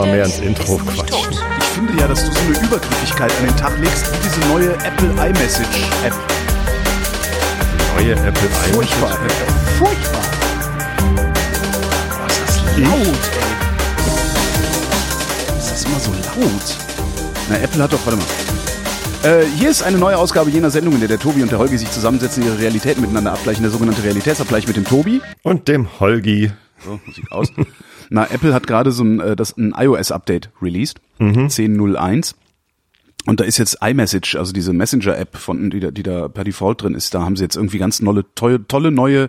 mal mehr ins Intro quatschen. Ich finde ja, dass du so eine Übergriffigkeit an den Tag legst, wie diese neue Apple iMessage App. Neue Apple Furchtbar, iMessage. ey. Furchtbar. Boah, ist das laut, ey. Ist das immer so laut? Na, Apple hat doch, warte mal. Äh, hier ist eine neue Ausgabe jener Sendung, in der der Tobi und der Holgi sich zusammensetzen, ihre Realitäten miteinander abgleichen, der sogenannte Realitätsabgleich mit dem Tobi. Und dem Holgi. So, Musik aus. Na, Apple hat gerade so ein, äh, das, ein iOS-Update released, 10.01. Und da ist jetzt iMessage, also diese Messenger-App, von die da, die da per Default drin ist, da haben sie jetzt irgendwie ganz tolle, tolle, neue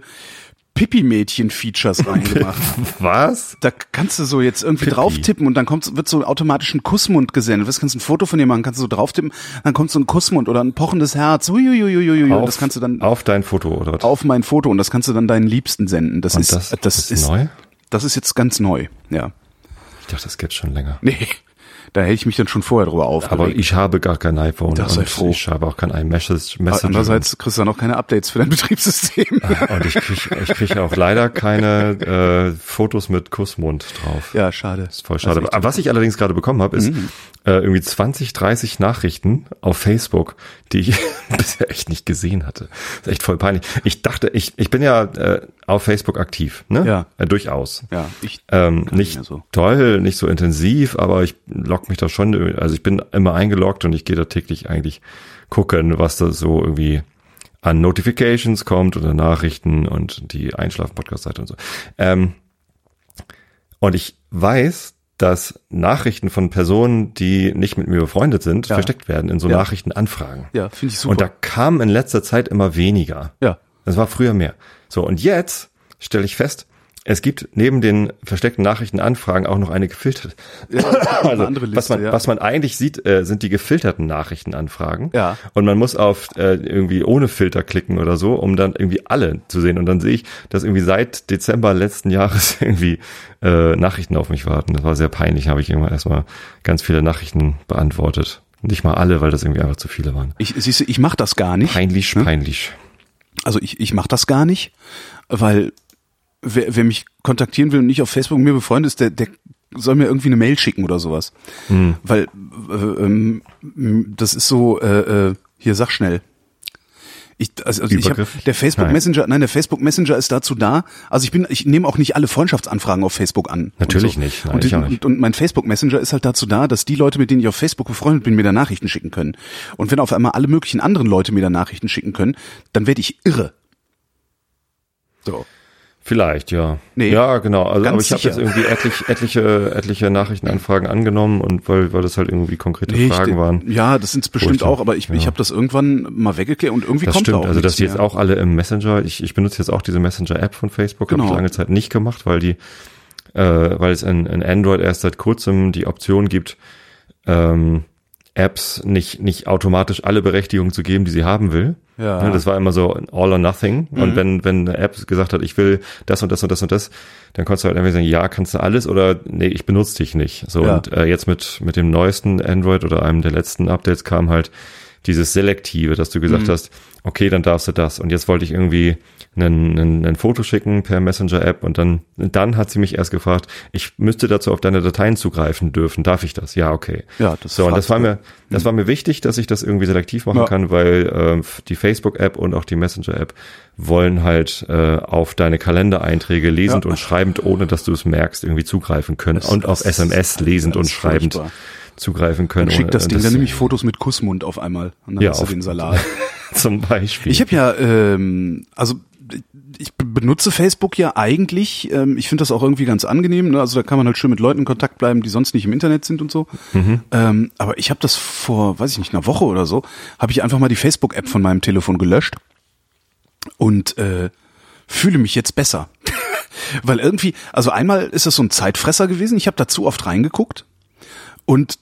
Pipi-Mädchen-Features reingemacht. Was? Da kannst du so jetzt irgendwie Pipi. drauf tippen und dann kommt, wird so automatisch ein Kussmund gesendet. Du kannst ein Foto von dir machen, kannst du so drauf tippen, dann kommt so ein Kussmund oder ein pochendes Herz. Uiuiuiui. Und das kannst du dann auf dein Foto oder was? auf mein Foto und das kannst du dann deinen Liebsten senden. Das Und ist, das- das, das ist ist neu? Das ist jetzt ganz neu, ja. Ich dachte, das gibt's schon länger. Nee, da hätte ich mich dann schon vorher drüber aufgeregt. Aber ich habe gar kein iPhone Das und froh. ich habe auch kein iMessage. Messenger. Andererseits kriegst du dann auch keine Updates für dein Betriebssystem. Und ich kriege ich krieg auch leider keine äh, Fotos mit Kussmund drauf. ja, schade. ist voll schade. Also was ich allerdings gerade bekommen habe, ist äh, irgendwie 20, 30 Nachrichten auf Facebook, die ich bisher echt nicht gesehen hatte. Das ist echt voll peinlich. Ich dachte, ich, ich bin ja äh, auf Facebook aktiv, ne? Ja. Äh, durchaus. ja, ich Ähm, nicht so. toll, nicht so intensiv, aber ich log mich da schon, also ich bin immer eingeloggt und ich gehe da täglich eigentlich gucken, was da so irgendwie an Notifications kommt oder Nachrichten und die Einschlafen-Podcast-Seite und so. Ähm, und ich weiß, dass Nachrichten von Personen, die nicht mit mir befreundet sind, Ja. versteckt werden in so Ja. Nachrichtenanfragen. Ja, finde ich super. Und da kam in letzter Zeit immer weniger. ja. Das war früher mehr. So, und jetzt stelle ich fest, es gibt neben den versteckten Nachrichtenanfragen auch noch eine gefilterte. also, Liste, was, man, ja. was man eigentlich sieht, äh, sind die gefilterten Nachrichtenanfragen. Ja. Und man muss auf äh, irgendwie ohne Filter klicken oder so, um dann irgendwie alle zu sehen. Und dann sehe ich, dass irgendwie seit Dezember letzten Jahres irgendwie äh, Nachrichten auf mich warten. Das war sehr peinlich. Habe ich irgendwann erstmal ganz viele Nachrichten beantwortet. Nicht mal alle, weil das irgendwie einfach zu viele waren. Ich, siehst du, ich mach das gar nicht. Peinlich, peinlich. Also ich, ich mache das gar nicht, weil wer, wer mich kontaktieren will und nicht auf Facebook mit mir befreundet ist, der, der soll mir irgendwie eine Mail schicken oder sowas. Hm. Weil äh, ähm, das ist so, äh, äh, hier sag schnell. Ich, also, also ich hab, der Facebook Nein. Messenger, nein, der Facebook Messenger ist dazu da. Also ich bin, ich nehme auch nicht alle Freundschaftsanfragen auf Facebook an. Natürlich so. nicht, nein, und, ich auch nicht. Und, und mein Facebook Messenger ist halt dazu da, dass die Leute, mit denen ich auf Facebook befreundet bin, mir da Nachrichten schicken können. Und wenn auf einmal alle möglichen anderen Leute mir da Nachrichten schicken können, dann werde ich irre. So. Vielleicht, ja. Nee, ja, genau. Also, aber ich habe jetzt irgendwie etlich, etliche, etliche Nachrichtenanfragen angenommen und weil, weil das halt irgendwie konkrete Nee, Fragen ich, waren. Ja, das sind bestimmt auch, aber ich, ich ja. habe das irgendwann mal weggeklärt und irgendwie Das kommt da stimmt. auch Also, dass die jetzt auch alle im Messenger, ich, ich benutze jetzt auch diese Messenger-App von Facebook, habe Genau. ich lange Zeit nicht gemacht, weil die, äh, weil es in, in Android erst seit kurzem die Option gibt, ähm, Apps nicht, nicht automatisch alle Berechtigungen zu geben, die sie haben will. Ja. Ne, Das war immer so all or nothing. Und wenn, wenn eine App gesagt hat, ich will das und das und das und das, dann konntest du halt entweder sagen, ja, kannst du alles oder nee, ich benutze dich nicht. So Ja. und äh, jetzt mit, mit dem neuesten Android oder einem der letzten Updates kam halt dieses Selektive, dass du gesagt hast, okay, dann darfst du das. Und jetzt wollte ich irgendwie einen, einen, ein Foto schicken per Messenger-App und dann, dann hat sie mich erst gefragt, ich müsste dazu auf deine Dateien zugreifen dürfen. Darf ich das? Ja, okay. Ja, das so und das war mir, das war mir wichtig, dass ich das irgendwie selektiv machen Ja. kann, weil ähm, die Facebook-App und auch die Messenger-App wollen halt äh, auf deine Kalendereinträge lesend Ja. und schreibend, ohne dass du es merkst, irgendwie zugreifen können Das- und auf das- SMS lesend das und schreibend furchtbar. zugreifen können. Dann schickt das Ding dann nämlich Fotos mit Kussmund auf einmal und dann Ja, hast du auf- den Salat. zum Beispiel. Ich habe ja, ähm, also ich be- benutze Facebook ja eigentlich. Ähm, ich finde das auch irgendwie ganz angenehm. Ne? Also da kann man halt schön mit Leuten in Kontakt bleiben, die sonst nicht im Internet sind und so. Ähm, aber ich habe das vor, weiß ich nicht, einer Woche oder so, habe ich einfach mal die Facebook-App von meinem Telefon gelöscht und äh, fühle mich jetzt besser. Weil irgendwie, also einmal ist das so ein Zeitfresser gewesen. Ich habe da zu oft reingeguckt und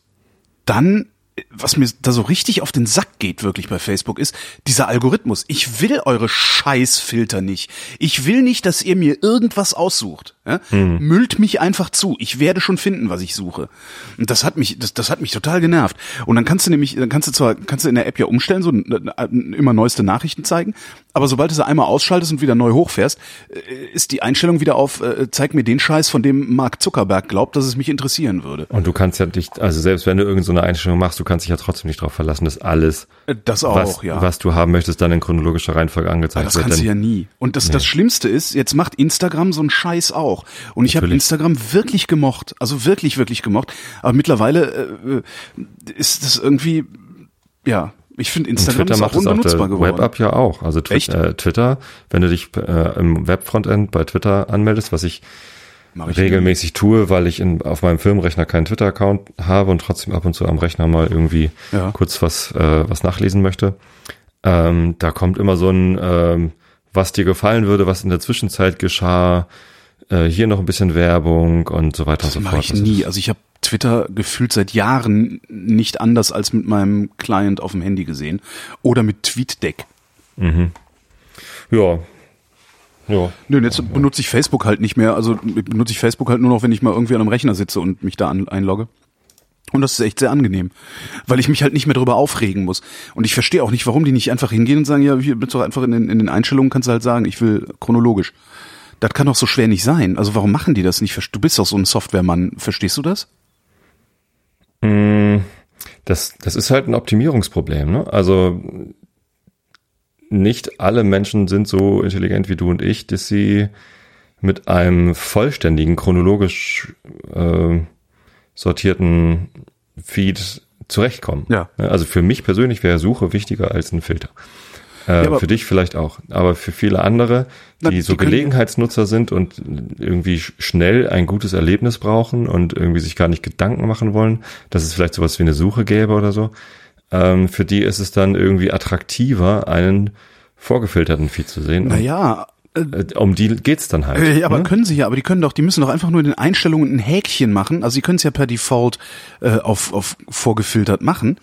dann, was mir da so richtig auf den Sack geht, wirklich bei Facebook, ist dieser Algorithmus. Ich will eure Scheißfilter nicht. Ich will nicht, dass ihr mir irgendwas aussucht. Ja? Müllt mich einfach zu. Ich werde schon finden, was ich suche. Und das hat mich, das, das hat mich total genervt. Und dann kannst du nämlich, dann kannst du zwar, kannst du in der App ja umstellen, so immer neueste Nachrichten zeigen, aber sobald du sie einmal ausschaltest und wieder neu hochfährst, äh, ist die Einstellung wieder auf, äh, zeig mir den Scheiß, von dem Mark Zuckerberg glaubt, dass es mich interessieren würde. Und du kannst ja nicht, also selbst wenn du irgendeine so Einstellung machst, du kannst dich ja trotzdem nicht darauf verlassen, dass alles, Äh, Das auch, was, ja. was du haben möchtest, dann in chronologischer Reihenfolge angezeigt Das wird. kannst du ja nie. Und das, das Schlimmste ist, jetzt macht Instagram so einen Scheiß auch. Und ich habe. Instagram wirklich gemocht. Also wirklich, wirklich gemocht. Aber mittlerweile äh, ist das irgendwie, ja, ich finde Instagram Twitter ist auch unbenutzbar geworden. Web-App ja auch. Also Twi äh, Twitter, wenn du dich äh, im Web-Frontend bei Twitter anmeldest, was ich ich regelmäßig tue, weil ich in, auf meinem Firmenrechner keinen Twitter-Account habe und trotzdem ab und zu am Rechner mal irgendwie Ja. kurz was, äh, was nachlesen möchte. Ähm, da kommt immer so ein, ähm, was dir gefallen würde, was in der Zwischenzeit geschah, äh, hier noch ein bisschen Werbung und so weiter Das und so mache fort. ich Das nie. ist- Also ich habe Twitter gefühlt seit Jahren nicht anders als mit meinem Client auf dem Handy gesehen. Oder mit TweetDeck. Ja. Ja. Nö, jetzt benutze ich Facebook halt nicht mehr. Also benutze ich Facebook halt nur noch, wenn ich mal irgendwie an einem Rechner sitze und mich da an, einlogge. Und das ist echt sehr angenehm, weil ich mich halt nicht mehr darüber aufregen muss. Und ich verstehe auch nicht, warum die nicht einfach hingehen und sagen, ja, hier bist doch einfach in den, in den Einstellungen kannst du halt sagen, ich will chronologisch. Das kann doch so schwer nicht sein. Also warum machen die das nicht? Du bist doch so ein Softwaremann. Verstehst du das? Das, das ist halt ein Optimierungsproblem. Ne? Also nicht alle Menschen sind so intelligent wie du und ich, dass sie mit einem vollständigen, chronologisch äh, sortierten Feed zurechtkommen. Ja. Also für mich persönlich wäre Suche wichtiger als ein Filter. Äh, aber- für dich vielleicht auch. Aber für viele andere, die die so Gelegenheitsnutzer sind und irgendwie sch- schnell ein gutes Erlebnis brauchen und irgendwie sich gar nicht Gedanken machen wollen, dass es vielleicht sowas wie eine Suche gäbe oder so, ähm, für die ist es dann irgendwie attraktiver, einen vorgefilterten Feed zu sehen. Naja, Und, äh, um die geht's dann halt. Äh, aber ne? können sie ja, aber die können doch, die müssen doch einfach nur in den Einstellungen ein Häkchen machen. Also sie können es ja per Default äh, auf, auf vorgefiltert machen.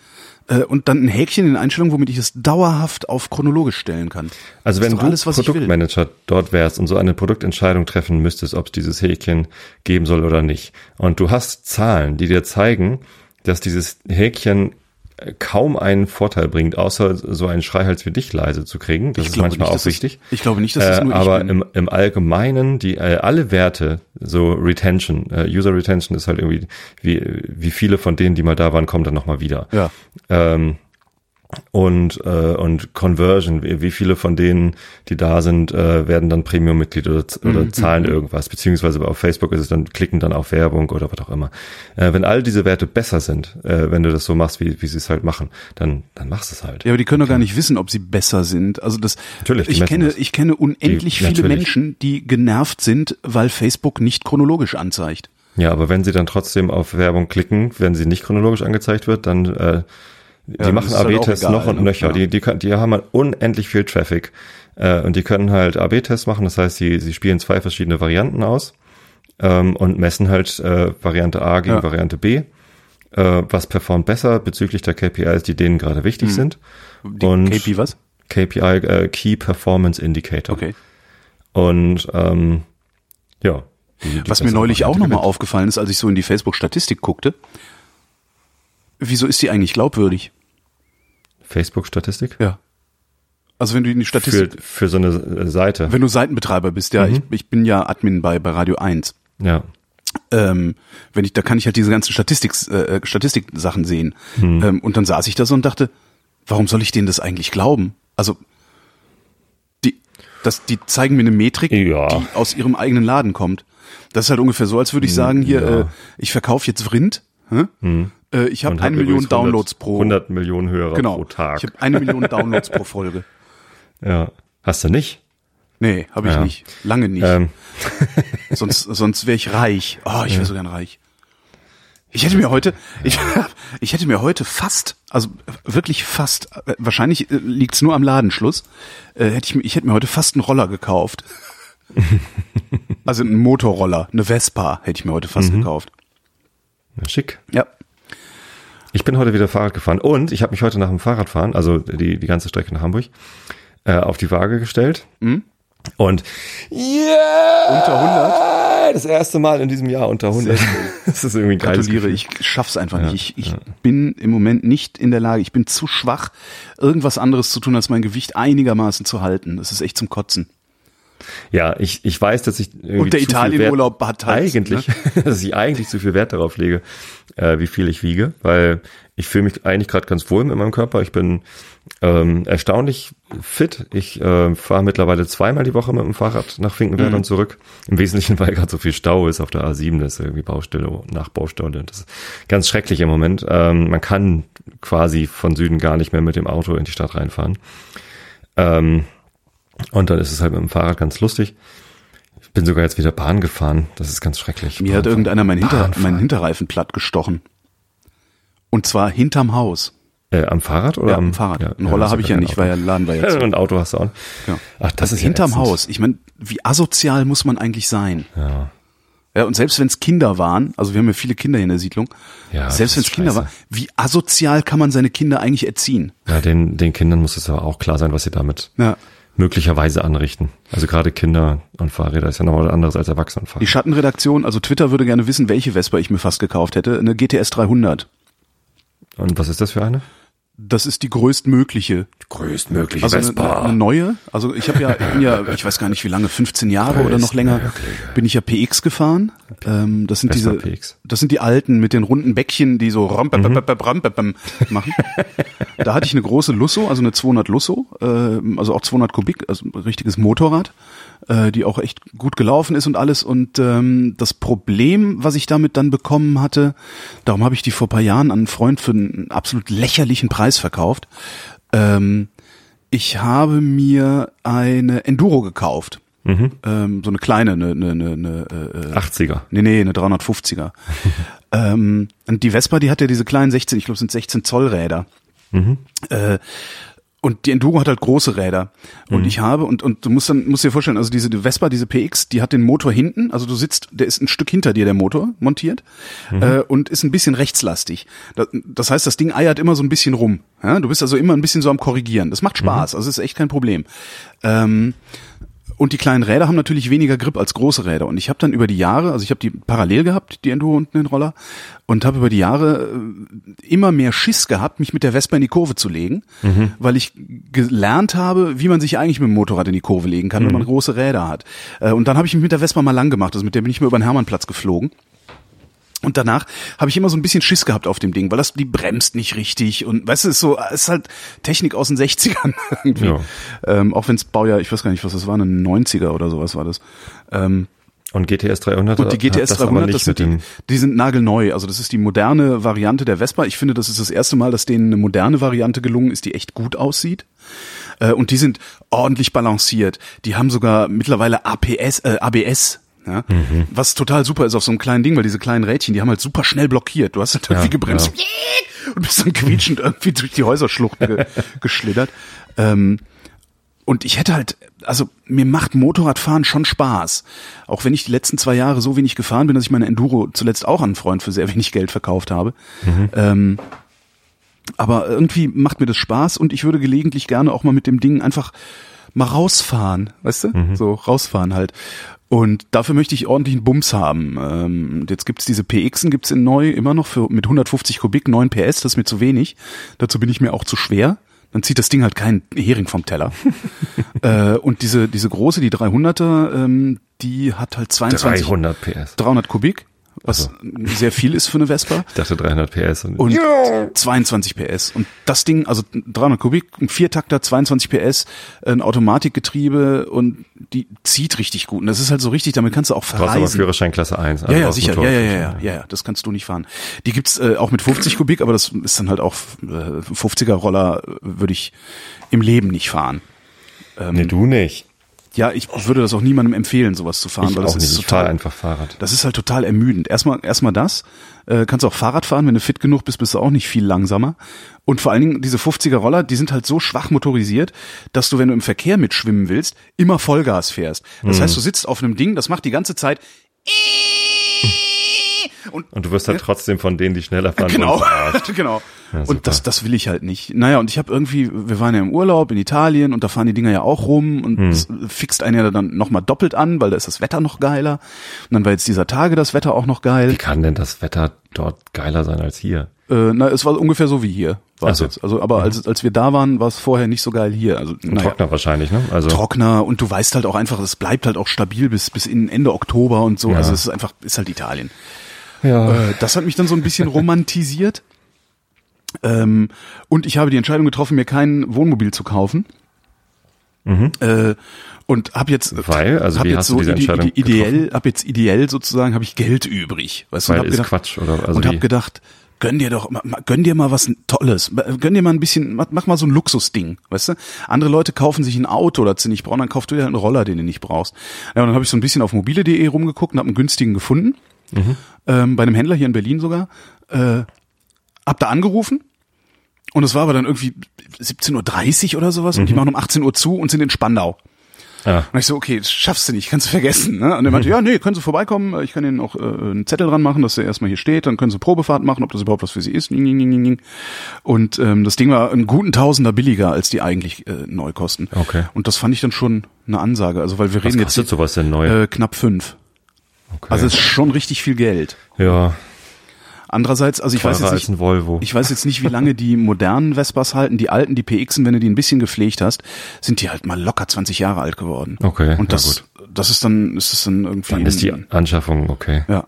Äh, und dann ein Häkchen in den Einstellungen, womit ich es dauerhaft auf chronologisch stellen kann. Also wenn du alles. Produktmanager dort wärst und so eine Produktentscheidung treffen müsstest, ob es dieses Häkchen geben soll oder nicht, und du hast Zahlen, die dir zeigen, dass dieses Häkchen kaum einen Vorteil bringt, außer so einen Schreihals wie dich leise zu kriegen. Das Ich ist manchmal nicht, auch wichtig. ich glaube nicht, dass es äh, nur ich Aber im, im Allgemeinen, die äh, alle Werte, so Retention, äh, User Retention ist halt irgendwie, wie, wie viele von denen, die mal da waren, kommen dann nochmal wieder Ja. ähm, und äh, und Conversion, wie, viele von denen, die da sind, äh, werden dann Premium-Mitglied oder, Mhm. oder zahlen irgendwas, beziehungsweise auf Facebook ist es dann, klicken dann auf Werbung oder was auch immer. Äh, wenn all diese Werte besser sind, äh, wenn du das so machst, wie, wie sie es halt machen, dann, dann machst du es halt. Ja, aber die können doch gar nicht wissen, ob sie besser sind. Also das, Natürlich, ich kenne, das. ich kenne unendlich Die- viele natürlich. Menschen, die genervt sind, weil Facebook nicht chronologisch anzeigt. Ja, aber wenn sie dann trotzdem auf Werbung klicken, wenn sie nicht chronologisch angezeigt wird, dann äh, die das machen AB-Tests noch und ne? nöcher. Ja. Die, die, können- die haben halt unendlich viel Traffic äh, und die können halt AB-Tests machen. Das heißt, sie, sie spielen zwei verschiedene Varianten aus ähm, und messen halt äh, Variante A gegen Ja. Variante B. Äh, was performt besser bezüglich der KPIs, die denen gerade wichtig sind. Hm. Die und KP was? KPI, äh, Key Performance Indicator. Okay. Und ähm, ja. die- die Was mir neulich auch nochmal aufgefallen ist, als ich so in die Facebook-Statistik guckte, wieso ist die eigentlich glaubwürdig? Facebook-Statistik? Ja. Also wenn du in die Für, Statistik, für so eine äh, Seite. wenn du Seitenbetreiber bist, ja, ich, ich bin ja Admin bei, bei Radio 1. Ja. Ähm, wenn ich, da kann ich halt diese ganzen Statistik, äh, Statistik-Sachen sehen. Ähm, und dann saß ich da so und dachte, warum soll ich denen das eigentlich glauben? Also, die, das, die zeigen mir eine Metrik, Ja. die aus ihrem eigenen Laden kommt. Das ist halt ungefähr so, als würde ich sagen, hier, ja. äh, ich verkaufe jetzt Rind, hä? Äh, ich habe eine Million übrigens 100 Downloads pro 100 Millionen Hörer genau, pro Tag. Ich habe eine Million Downloads pro Folge. ja. Hast du nicht? Nee, habe ich Ja. nicht. Lange nicht. Ähm, Sonst, sonst wäre ich reich. Oh, ich wäre so gern reich. Ich hätte mir heute, ich, ich hätte mir heute fast, also wirklich fast, äh, wahrscheinlich äh, liegt's nur am Ladenschluss, äh, hätte ich, ich hätte mir heute fast einen Roller gekauft. Also einen Motorroller, eine Vespa hätte ich mir heute fast gekauft. na, schick. Ja. Ich bin heute wieder Fahrrad gefahren und ich habe mich heute nach dem Fahrradfahren, also die, die ganze Strecke nach Hamburg, äh, auf die Waage gestellt. Mhm. Und yeah, Unter 100? Das erste Mal in diesem Jahr unter 100. Das ist irgendwie geiles Gratuliere, ich schaff's einfach nicht. Ich, ich bin im Moment nicht in der Lage, ich bin zu schwach, irgendwas anderes zu tun, als mein Gewicht einigermaßen zu halten. Das ist echt zum Kotzen. Ja, ich, ich weiß, dass ich irgendwie Und der zu viel Italienurlaub hat halt, eigentlich, dass ich eigentlich zu viel Wert darauf lege, äh, wie viel ich wiege, weil ich fühle mich eigentlich gerade ganz wohl mit meinem Körper. Ich bin ähm, erstaunlich fit. Ich äh, fahre mittlerweile zweimal die Woche mit dem Fahrrad nach Finkenwerder Mhm. und zurück. Im Wesentlichen, weil gerade so viel Stau ist auf der A7, das ist irgendwie Baustelle nach Baustelle. Das ist ganz schrecklich im Moment. Ähm, man kann quasi von Süden gar nicht mehr mit dem Auto in die Stadt reinfahren. Ähm, und dann ist es halt mit dem Fahrrad ganz lustig. Ich bin sogar jetzt wieder Bahn gefahren. Das ist ganz schrecklich. Mir hat irgendeiner meinen, Hinter, meinen Hinterreifen platt gestochen. Und zwar hinterm Haus. Äh, am Fahrrad oder Ja, am Fahrrad. Ja, Einen Roller du habe ich ja nicht, weil ja Laden war ja zu. Und ein Auto hast du auch. Ja. Ach, das ist ja hinterm ätzend. Haus. Ich meine, wie asozial muss man eigentlich sein? Ja. Ja, und selbst wenn es Kinder waren, also wir haben ja viele Kinder hier in der Siedlung, Ja, selbst wenn ist es Kinder waren, wie asozial kann man seine Kinder eigentlich erziehen? Ja, den, den Kindern muss es aber auch klar sein, was sie damit Ja. Möglicherweise anrichten. Also gerade Kinder und Fahrräder ist ja noch was anderes als Erwachsene und Die. Schattenredaktion, also Twitter würde gerne wissen, welche Vespa ich mir fast gekauft hätte. Eine GTS 300. Und was ist das für eine? Das ist die größtmögliche. Größtmögliche Also eine, eine neue. Also ich habe ja, ich bin ja, ich weiß gar nicht wie lange, 15 Jahre oder noch länger, bin ich ja PX gefahren. Ähm, das sind Vespa diese, PX. das sind die alten mit den runden Bäckchen, die so rom, machen. Da hatte ich eine große Lusso, also eine 200 Lusso, äh, also auch 200 Kubik, also ein richtiges Motorrad, äh, die auch echt gut gelaufen ist und alles. Und ähm, das Problem, was ich damit dann bekommen hatte, darum habe ich die vor paar Jahren an einen Freund für einen absolut lächerlichen Preis verkauft. Ähm, ich habe mir eine Enduro gekauft. Ähm, so eine kleine, eine, eine, eine, eine äh, 80er. Nee, nee, eine 350er. ähm, und die Vespa, die hat ja diese kleinen 16, ich glaube, sind 16 Zoll Räder. Äh, und die Enduro hat halt große Räder. Und ich habe, und, und du musst dann, musst dir vorstellen, also diese die Vespa, diese PX, die hat den Motor hinten, also du sitzt, der ist ein Stück hinter dir, der Motor, montiert, äh, und ist ein bisschen rechtslastig. Das, das heißt, das Ding eiert immer so ein bisschen rum. Ja? Du bist also immer ein bisschen so am Korrigieren. Das macht Spaß, also ist echt kein Problem. Ähm, und die kleinen Räder haben natürlich weniger Grip als große Räder. Und ich habe dann über die Jahre, also ich habe die parallel gehabt, die Enduro und den Roller, und habe über die Jahre äh, immer mehr Schiss gehabt, mich mit der Vespa in die Kurve zu legen, weil ich gelernt habe, wie man sich eigentlich mit dem Motorrad in die Kurve legen kann, wenn man große Räder hat. Äh, Und dann habe ich mich mit der Vespa mal lang gemacht. Also mit der bin ich mir über den Hermannplatz geflogen. Und danach habe ich immer so ein bisschen Schiss gehabt auf dem Ding, weil das die bremst nicht richtig und weißt du, ist so ist halt Technik aus den 60ern irgendwie. Ja. Ähm, auch wenns Baujahr, ich weiß gar nicht, was das war, ein 90er oder sowas war das. Ähm, Und GTS 300? und die GTS das aber 300, nicht das sind die, die sind nagelneu. Also das ist die moderne Variante der Vespa. Ich finde, das ist das erste Mal, dass denen eine moderne Variante gelungen ist, die echt gut aussieht. Äh, und die sind ordentlich balanciert. Die haben sogar mittlerweile APS, äh, ABS. Ja, Mhm. Was total super ist auf so einem kleinen Ding, weil diese kleinen Rädchen, die haben halt super schnell blockiert. Du hast halt irgendwie Ja, gebremst und bist dann quietschend irgendwie durch die Häuserschluchten ge geschlittert. Ähm, und ich hätte halt, also mir macht Motorradfahren schon Spaß. Auch wenn ich die letzten zwei Jahre so wenig gefahren bin, dass ich meine Enduro zuletzt auch an einen Freund für sehr wenig Geld verkauft habe. Ähm, aber irgendwie macht mir das Spaß und ich würde gelegentlich gerne auch mal mit dem Ding einfach mal rausfahren, weißt du? So rausfahren halt. Und dafür möchte ich ordentlichen Bums haben. Ähm, jetzt gibt's diese PXen, gibt's in neu immer noch für mit 150 Kubik, 9 PS, das ist mir zu wenig. Dazu bin ich mir auch zu schwer. Dann zieht das Ding halt keinen Hering vom Teller. äh, und diese, diese große, die 300er, ähm, die hat halt 22, 300 PS. 300 Kubik, was sehr viel ist für eine Vespa. Ich dachte 300 PS. Und, Und 22 PS. Und das Ding, also 300 Kubik, ein Viertakter, 22 PS, ein Automatikgetriebe und die zieht richtig gut. Und das ist halt so richtig, damit kannst du auch brauchst aber verreisen. Führerschein Klasse 1. Ja, also ja, aus sicher. Ja, ja, ja, ja, ja, ja, das kannst du nicht fahren. Die gibt's äh, auch mit 50 Kubik, aber das ist dann halt auch äh, 50er Roller würde ich im Leben nicht fahren. Ähm, Nee, du nicht. Ja, ich würde das auch niemandem empfehlen, sowas zu fahren, Ich weil das nicht. ist Ich fahre total einfach Fahrrad. das ist halt total ermüdend. Erstmal, erstmal das. Äh, kannst auch Fahrrad fahren, wenn du fit genug bist, bist du auch nicht viel langsamer. Und vor allen Dingen diese 50er Roller, die sind halt so schwach motorisiert, dass du, wenn du im Verkehr mitschwimmen willst, immer Vollgas fährst. Das heißt, du sitzt auf einem Ding, das macht die ganze Zeit Und, und du wirst halt trotzdem von denen, die schneller fahren, Genau, genau. Ja, und das, das will ich halt nicht. Naja, und ich habe irgendwie, wir waren ja im Urlaub in Italien und da fahren die Dinger ja auch rum und Hm. das fixt einen ja dann nochmal doppelt an, weil da ist das Wetter noch geiler. Und dann war jetzt dieser Tage das Wetter auch noch geil. Wie kann denn das Wetter dort geiler sein als hier? Äh, na, es war ungefähr so wie hier. War so. jetzt. Also, aber als, als wir da waren, war es vorher nicht so geil hier. Also, Und naja, Trockner wahrscheinlich, ne? Also trockener und du weißt halt auch einfach, es bleibt halt auch stabil bis, bis in Ende Oktober und so. Ja. Also es ist einfach, ist halt Italien. Ja. Äh, das hat mich dann so ein bisschen romantisiert. Ähm, und ich habe die Entscheidung getroffen, mir kein Wohnmobil zu kaufen. Äh, und habe jetzt, Mhm. Weil? Also hab wie jetzt hast du so diese ide- Entscheidung ide- ideell, hab jetzt ideell sozusagen, habe ich Geld übrig. Weißt du, und Weil hab gedacht, Quatsch, oder? Also und habe gedacht, gönn dir doch, gönn dir mal was Tolles, gönn dir mal ein bisschen, mach, mach mal so ein Luxusding, weißt du? Andere Leute kaufen sich ein Auto, das sie nicht brauchen, dann kaufst du dir halt einen Roller, den du nicht brauchst. Ja, und dann habe ich so ein bisschen auf mobile.de rumgeguckt und habe einen günstigen gefunden, ähm, bei einem Händler hier in Berlin sogar, äh, hab da angerufen und es war aber dann irgendwie 17.30 Uhr oder sowas und die machen um 18 Uhr zu und sind in Spandau. ja. Und ich so, okay, das schaffst du nicht, kannst du vergessen. Ne? Und er meinte, ja, nee, können Sie vorbeikommen, ich kann Ihnen auch äh, einen Zettel dran machen, dass er erstmal hier steht, dann können Sie Probefahrt machen, ob das überhaupt was für Sie ist. Und ähm, das Ding war einen guten Tausender billiger, als die eigentlich äh, neu kosten. Okay. Und das fand ich dann schon eine Ansage, also weil wir Was reden jetzt sowas denn neu? äh, knapp fünf. Okay. Also es ist schon richtig viel Geld. ja, Andererseits, also ich weiß teurer jetzt als nicht, ein Volvo. ich weiß jetzt nicht, wie lange die modernen Vespas halten. Die alten, die PXen, wenn du die ein bisschen gepflegt hast, sind die halt mal locker 20 Jahre alt geworden. Okay, Und das, das ist dann, ist das dann irgendwie. Dann ist die Anschaffung okay. ja.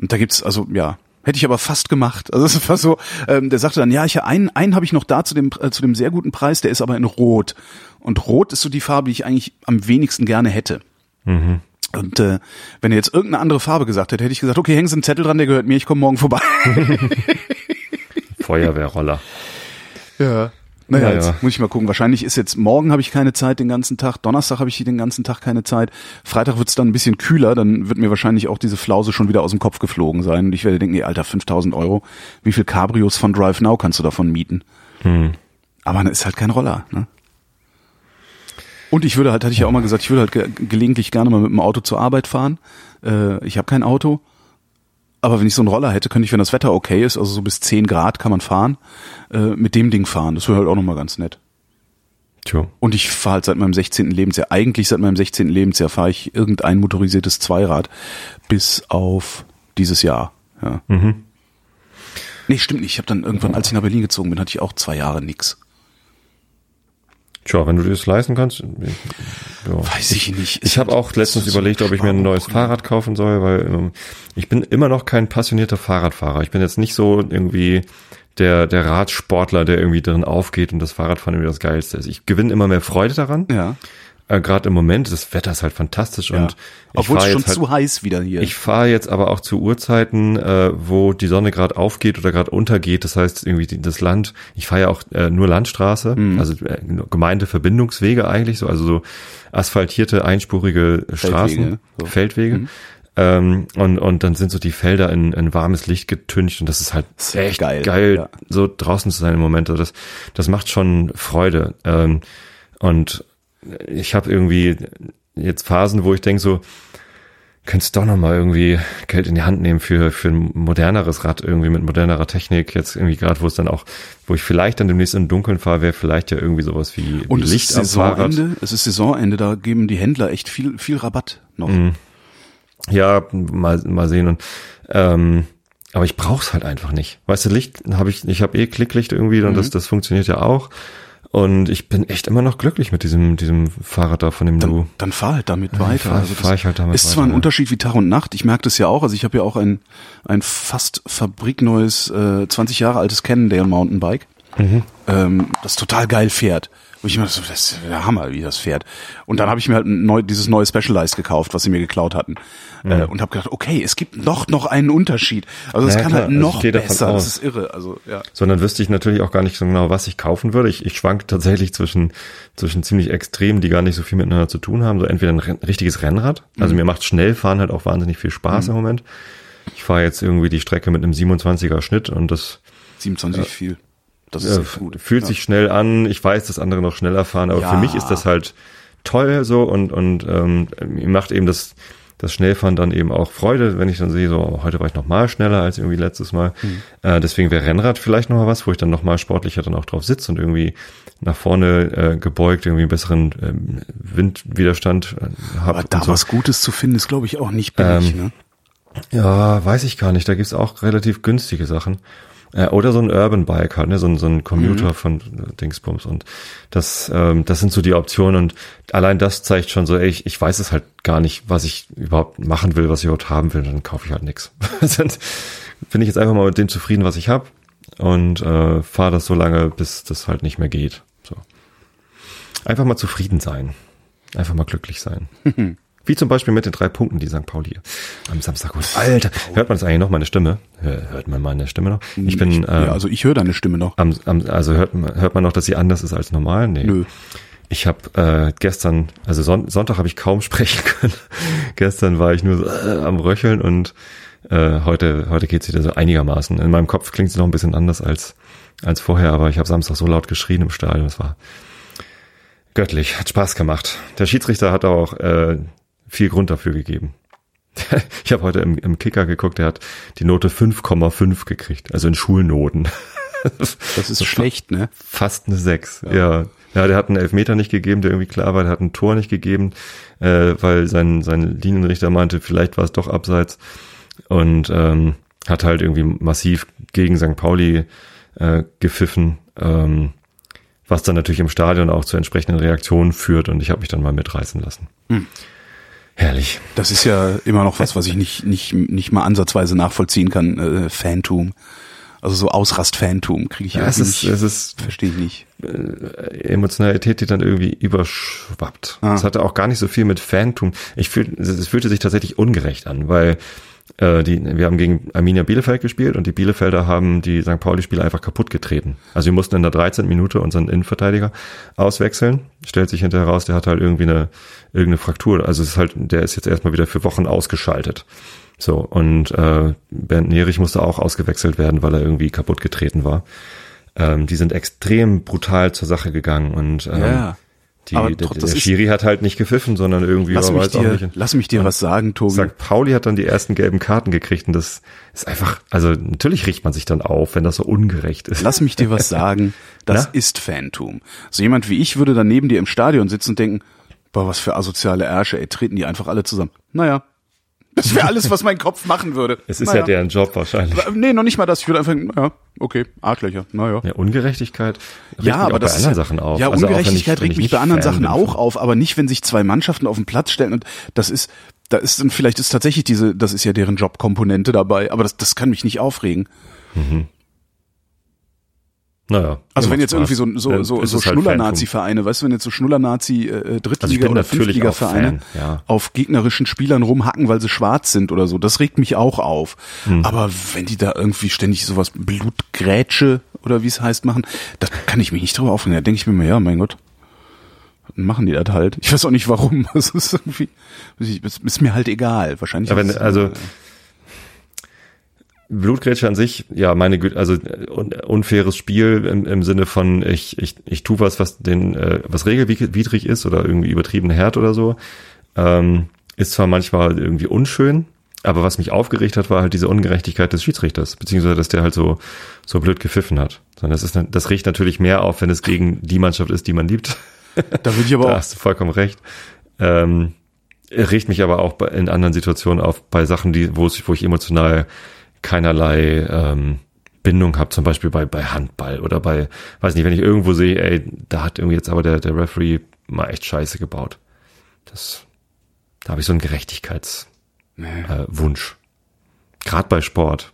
Und da gibt's, also ja, hätte ich aber fast gemacht. Also es war so, ähm, der sagte dann, ja, ich einen, einen habe ich noch da zu dem, äh, zu dem sehr guten Preis, der ist aber in Rot. Und Rot ist so die Farbe, die ich eigentlich am wenigsten gerne hätte. Mhm. Und äh, wenn er jetzt irgendeine andere Farbe gesagt hätte, hätte ich gesagt, okay, hängen Sie einen Zettel dran, der gehört mir, ich komme morgen vorbei. Feuerwehrroller. Ja. Naja, Ja, jetzt muss ich mal gucken. Wahrscheinlich ist jetzt morgen habe ich keine Zeit den ganzen Tag, Donnerstag habe ich den ganzen Tag keine Zeit. Freitag wird's dann ein bisschen kühler, dann wird mir wahrscheinlich auch diese Flause schon wieder aus dem Kopf geflogen sein. Und ich werde denken, nee, Alter, 5000 Euro, wie viel Cabrios von Drive Now kannst du davon mieten? Hm. Aber es ist halt kein Roller, ne? Und ich würde halt, hatte ich ja auch mal gesagt, ich würde halt ge gelegentlich gerne mal mit dem Auto zur Arbeit fahren. Äh, ich habe kein Auto. Aber wenn ich so einen Roller hätte, könnte ich, wenn das Wetter okay ist, also so bis 10 Grad kann man fahren, äh, mit dem Ding fahren. Das wäre halt auch nochmal ganz nett. Tja. Und ich fahre halt seit meinem 16. Lebensjahr, eigentlich seit meinem 16. Lebensjahr fahre ich irgendein motorisiertes Zweirad bis auf dieses Jahr. Ja. Mhm. Nee, stimmt nicht. Ich habe dann irgendwann, als ich nach Berlin gezogen bin, hatte ich auch zwei Jahre nix. Tja, wenn du dir das leisten kannst. Ja. Weiß ich nicht. Ich habe auch letztens überlegt, ob ich mir ein neues. Fahrrad kaufen soll, weil ähm, ich bin immer noch kein passionierter Fahrradfahrer. Ich bin jetzt nicht so irgendwie der, der Radsportler, der irgendwie drin aufgeht und das Fahrradfahren irgendwie das Geilste ist. Ich gewinne immer mehr Freude daran. Ja. Äh, Gerade im Moment, das Wetter ist halt fantastisch ja. und ich Obwohl es fahre schon jetzt halt, zu heiß wieder hier. ich fahre jetzt aber auch zu Uhrzeiten, äh, wo die Sonne gerade aufgeht oder gerade untergeht. Das heißt irgendwie die, das Land. Ich fahre ja auch äh, nur Landstraße, Mhm. also äh, Gemeindeverbindungswege eigentlich, so also so asphaltierte einspurige Straßen, so. Feldwege. Mhm. Ähm, und und dann sind so die Felder in, in warmes Licht getüncht und das ist halt Das ist echt geil, geil, ja. so draußen zu sein im Moment. Also Das das macht schon Freude. Ähm, und ich habe irgendwie jetzt Phasen, wo ich denke so, könntest doch noch mal irgendwie Geld in die Hand nehmen für für ein moderneres Rad irgendwie mit modernerer Technik jetzt irgendwie gerade wo es dann auch wo ich vielleicht dann demnächst im Dunkeln fahre wäre vielleicht ja irgendwie sowas wie, Und wie es Licht ist Fahrrad Saisonende, es ist Saisonende, da geben die Händler echt viel, viel Rabatt noch. Mhm. ja mal mal sehen und ähm, aber ich brauch's halt einfach nicht weißt du Licht habe ich ich habe eh Klicklicht irgendwie und Mhm. das das funktioniert ja auch und ich bin echt immer noch glücklich mit diesem diesem Fahrrad da von dem Dann, Du dann fahr halt damit Ja, weiter. fahr- also fahr ich halt damit ist zwar weiter, ein ja. Unterschied wie Tag und Nacht. Ich merke das ja auch. Also ich habe ja auch ein, ein fast fabrikneues, äh, 20 Jahre altes Cannondale Mountainbike, Mhm. ähm, das total geil fährt. Wo ich immer so, das ist der Hammer, wie das fährt. Und dann habe ich mir halt neu, dieses neue Specialized gekauft, was sie mir geklaut hatten. Äh, und habe gedacht, okay, es gibt doch noch einen Unterschied. Also es Ja, kann klar. halt Also noch davon besser. Das ist irre. Also ja. sondern wüsste ich natürlich auch gar nicht so genau, was ich kaufen würde. Ich, ich schwank tatsächlich zwischen, zwischen ziemlich Extremen, die gar nicht so viel miteinander zu tun haben. So entweder ein richtiges Rennrad. Also Mhm. mir macht Schnellfahren halt auch wahnsinnig viel Spaß im Moment. Ich fahre jetzt irgendwie die Strecke mit einem 27er Schnitt und das 27 ist viel. Das ist gut. fühlt Ja. sich schnell an. Ich weiß, dass andere noch schneller fahren, aber Ja. für mich ist das halt toll so und und ähm, macht eben das das Schnellfahren dann eben auch Freude, wenn ich dann sehe, so heute war ich noch mal schneller als irgendwie letztes Mal. Mhm. Äh, deswegen wäre Rennrad vielleicht noch mal was, wo ich dann noch mal sportlicher dann auch drauf sitze und irgendwie nach vorne äh, gebeugt irgendwie einen besseren ähm, Windwiderstand äh, habe. Aber da so. was Gutes zu finden ist, glaube ich, auch nicht billig. Ähm, ne? Ja, weiß ich gar nicht. Da gibt's auch relativ günstige Sachen. Äh, oder so ein Urban Bike halt, ne? so, ein so ein Commuter mhm. von Dingsbums. Und das, ähm, das sind so die Optionen. Und allein das zeigt schon so, ey, ich, ich weiß es halt gar nicht, was ich überhaupt machen will, was ich überhaupt haben will. Dann kaufe ich halt nix. Bin ich jetzt einfach mal mit dem zufrieden, was ich habe und äh, fahre das so lange, bis das halt nicht mehr geht. So. Einfach mal zufrieden sein. Einfach mal glücklich sein. Wie zum Beispiel mit den drei Punkten, die St. Pauli am Samstag holt. Alter, hört man das eigentlich noch, meine Stimme? Hört man meine Stimme noch? Ich bin, ich, äh, ja, also ich höre deine Stimme noch. Am, am, also hört, hört man noch, dass sie anders ist als normal? Nee. Nö. Ich habe äh, gestern, also Son Sonntag habe ich kaum sprechen können. gestern war ich nur so, äh, am Röcheln und äh, heute, heute geht's wieder so einigermaßen. In meinem Kopf klingt es noch ein bisschen anders als, als vorher, aber ich habe Samstag so laut geschrien im Stadion. Das war göttlich, hat Spaß gemacht. Der Schiedsrichter hat auch äh, viel Grund dafür gegeben. Ich habe heute im, im Kicker geguckt, der hat die Note 5,5 gekriegt, also in Schulnoten. Das ist schlecht, ne? Fast eine 6, ja. ja. Ja, der hat einen Elfmeter nicht gegeben, der irgendwie klar war, der hat ein Tor nicht gegeben, äh, weil sein, sein Linienrichter meinte, vielleicht war es doch abseits und ähm, hat halt irgendwie massiv gegen St. Pauli äh, gepfiffen, ähm, was dann natürlich im Stadion auch zu entsprechenden Reaktionen führt und ich habe mich dann mal mitreißen lassen. Hm. Herrlich. Das ist ja immer noch was, was ich nicht, nicht, nicht mal ansatzweise nachvollziehen kann. Äh, Phantom. Also so Ausrast-Phantom kriege ich ja, es ist, nicht. Es ist, verstehe ich nicht. Äh, Emotionalität, die dann irgendwie überschwappt. Ah. Das hatte auch gar nicht so viel mit Phantom. Ich fühl, es fühlte sich tatsächlich ungerecht an, weil äh, die, wir haben gegen Arminia Bielefeld gespielt und die Bielefelder haben die St. Pauli-Spiele einfach kaputt getreten. Also wir mussten in der 13. Minute unseren Innenverteidiger auswechseln. Stellt sich hinterher raus, der hat halt irgendwie eine irgendeine Fraktur. Also es ist halt, der ist jetzt erstmal wieder für Wochen ausgeschaltet. So, und äh, Bernd Nerich musste auch ausgewechselt werden, weil er irgendwie kaputt getreten war. Ähm, die sind extrem brutal zur Sache gegangen und ähm, ja. Die, aber der, der Schiri hat halt nicht gepfiffen, sondern irgendwie lass mich dir, Lass mich dir was sagen, Tobi. St. Pauli hat dann die ersten gelben Karten gekriegt und das ist einfach, also natürlich riecht man sich dann auf, wenn das so ungerecht ist. Lass mich dir was sagen, das Na? ist Phantom. So jemand wie ich würde dann neben dir im Stadion sitzen und denken, boah, was für asoziale Ärsche, ey, treten die einfach alle zusammen. Naja, das wäre alles, was mein Kopf machen würde. Es ist naja. ja deren Job wahrscheinlich. Nee, noch nicht mal das. Ich würde einfach, naja, okay, Arschlöcher, naja. Ja, Ungerechtigkeit ja, aber das bei anderen Sachen auf. Ja, also Ungerechtigkeit regt mich bei anderen Fan Sachen auch auf, aber nicht, wenn sich zwei Mannschaften auf den Platz stellen und das ist, da ist dann vielleicht ist tatsächlich diese, das ist ja deren Jobkomponente dabei, aber das, das kann mich nicht aufregen. Mhm. Naja. Also wenn jetzt Spaß. irgendwie so, so, so, so halt Schnuller-Nazi-Vereine, weißt du, wenn jetzt so Schnuller-Nazi äh, Drittliga- also oder Fünftliga-Vereine ja. auf gegnerischen Spielern rumhacken, weil sie schwarz sind oder so, das regt mich auch auf. Hm. Aber wenn die da irgendwie ständig sowas Blutgrätsche oder wie es heißt machen, da kann ich mich nicht drüber aufregen. Da denke ich mir mal, ja, mein Gott, machen die das halt. Ich weiß auch nicht warum. Das ist irgendwie, ist, ist mir halt egal. Wahrscheinlich. Aber wenn, also, Blutgrätsche an sich, ja, meine Güte, also un unfaires Spiel im, im Sinne von ich ich ich tu was, was den äh, was regelwidrig ist oder irgendwie übertriebene Herd oder so, ähm, ist zwar manchmal irgendwie unschön, aber was mich aufgeregt hat, war halt diese Ungerechtigkeit des Schiedsrichters, beziehungsweise dass der halt so so blöd gepfiffen hat. Sondern das ist das riecht natürlich mehr auf, wenn es gegen die Mannschaft ist, die man liebt. Da würde ich aber da auch. hast du vollkommen recht. Ähm, riecht mich aber auch in anderen Situationen auf, bei Sachen, die, wo ich emotional keinerlei ähm, Bindung habe, zum Beispiel bei, bei Handball oder bei, weiß nicht, wenn ich irgendwo sehe, ey, da hat irgendwie jetzt aber der, der Referee mal echt Scheiße gebaut. Das, da habe ich so einen Gerechtigkeitswunsch. Äh. Gerade bei Sport.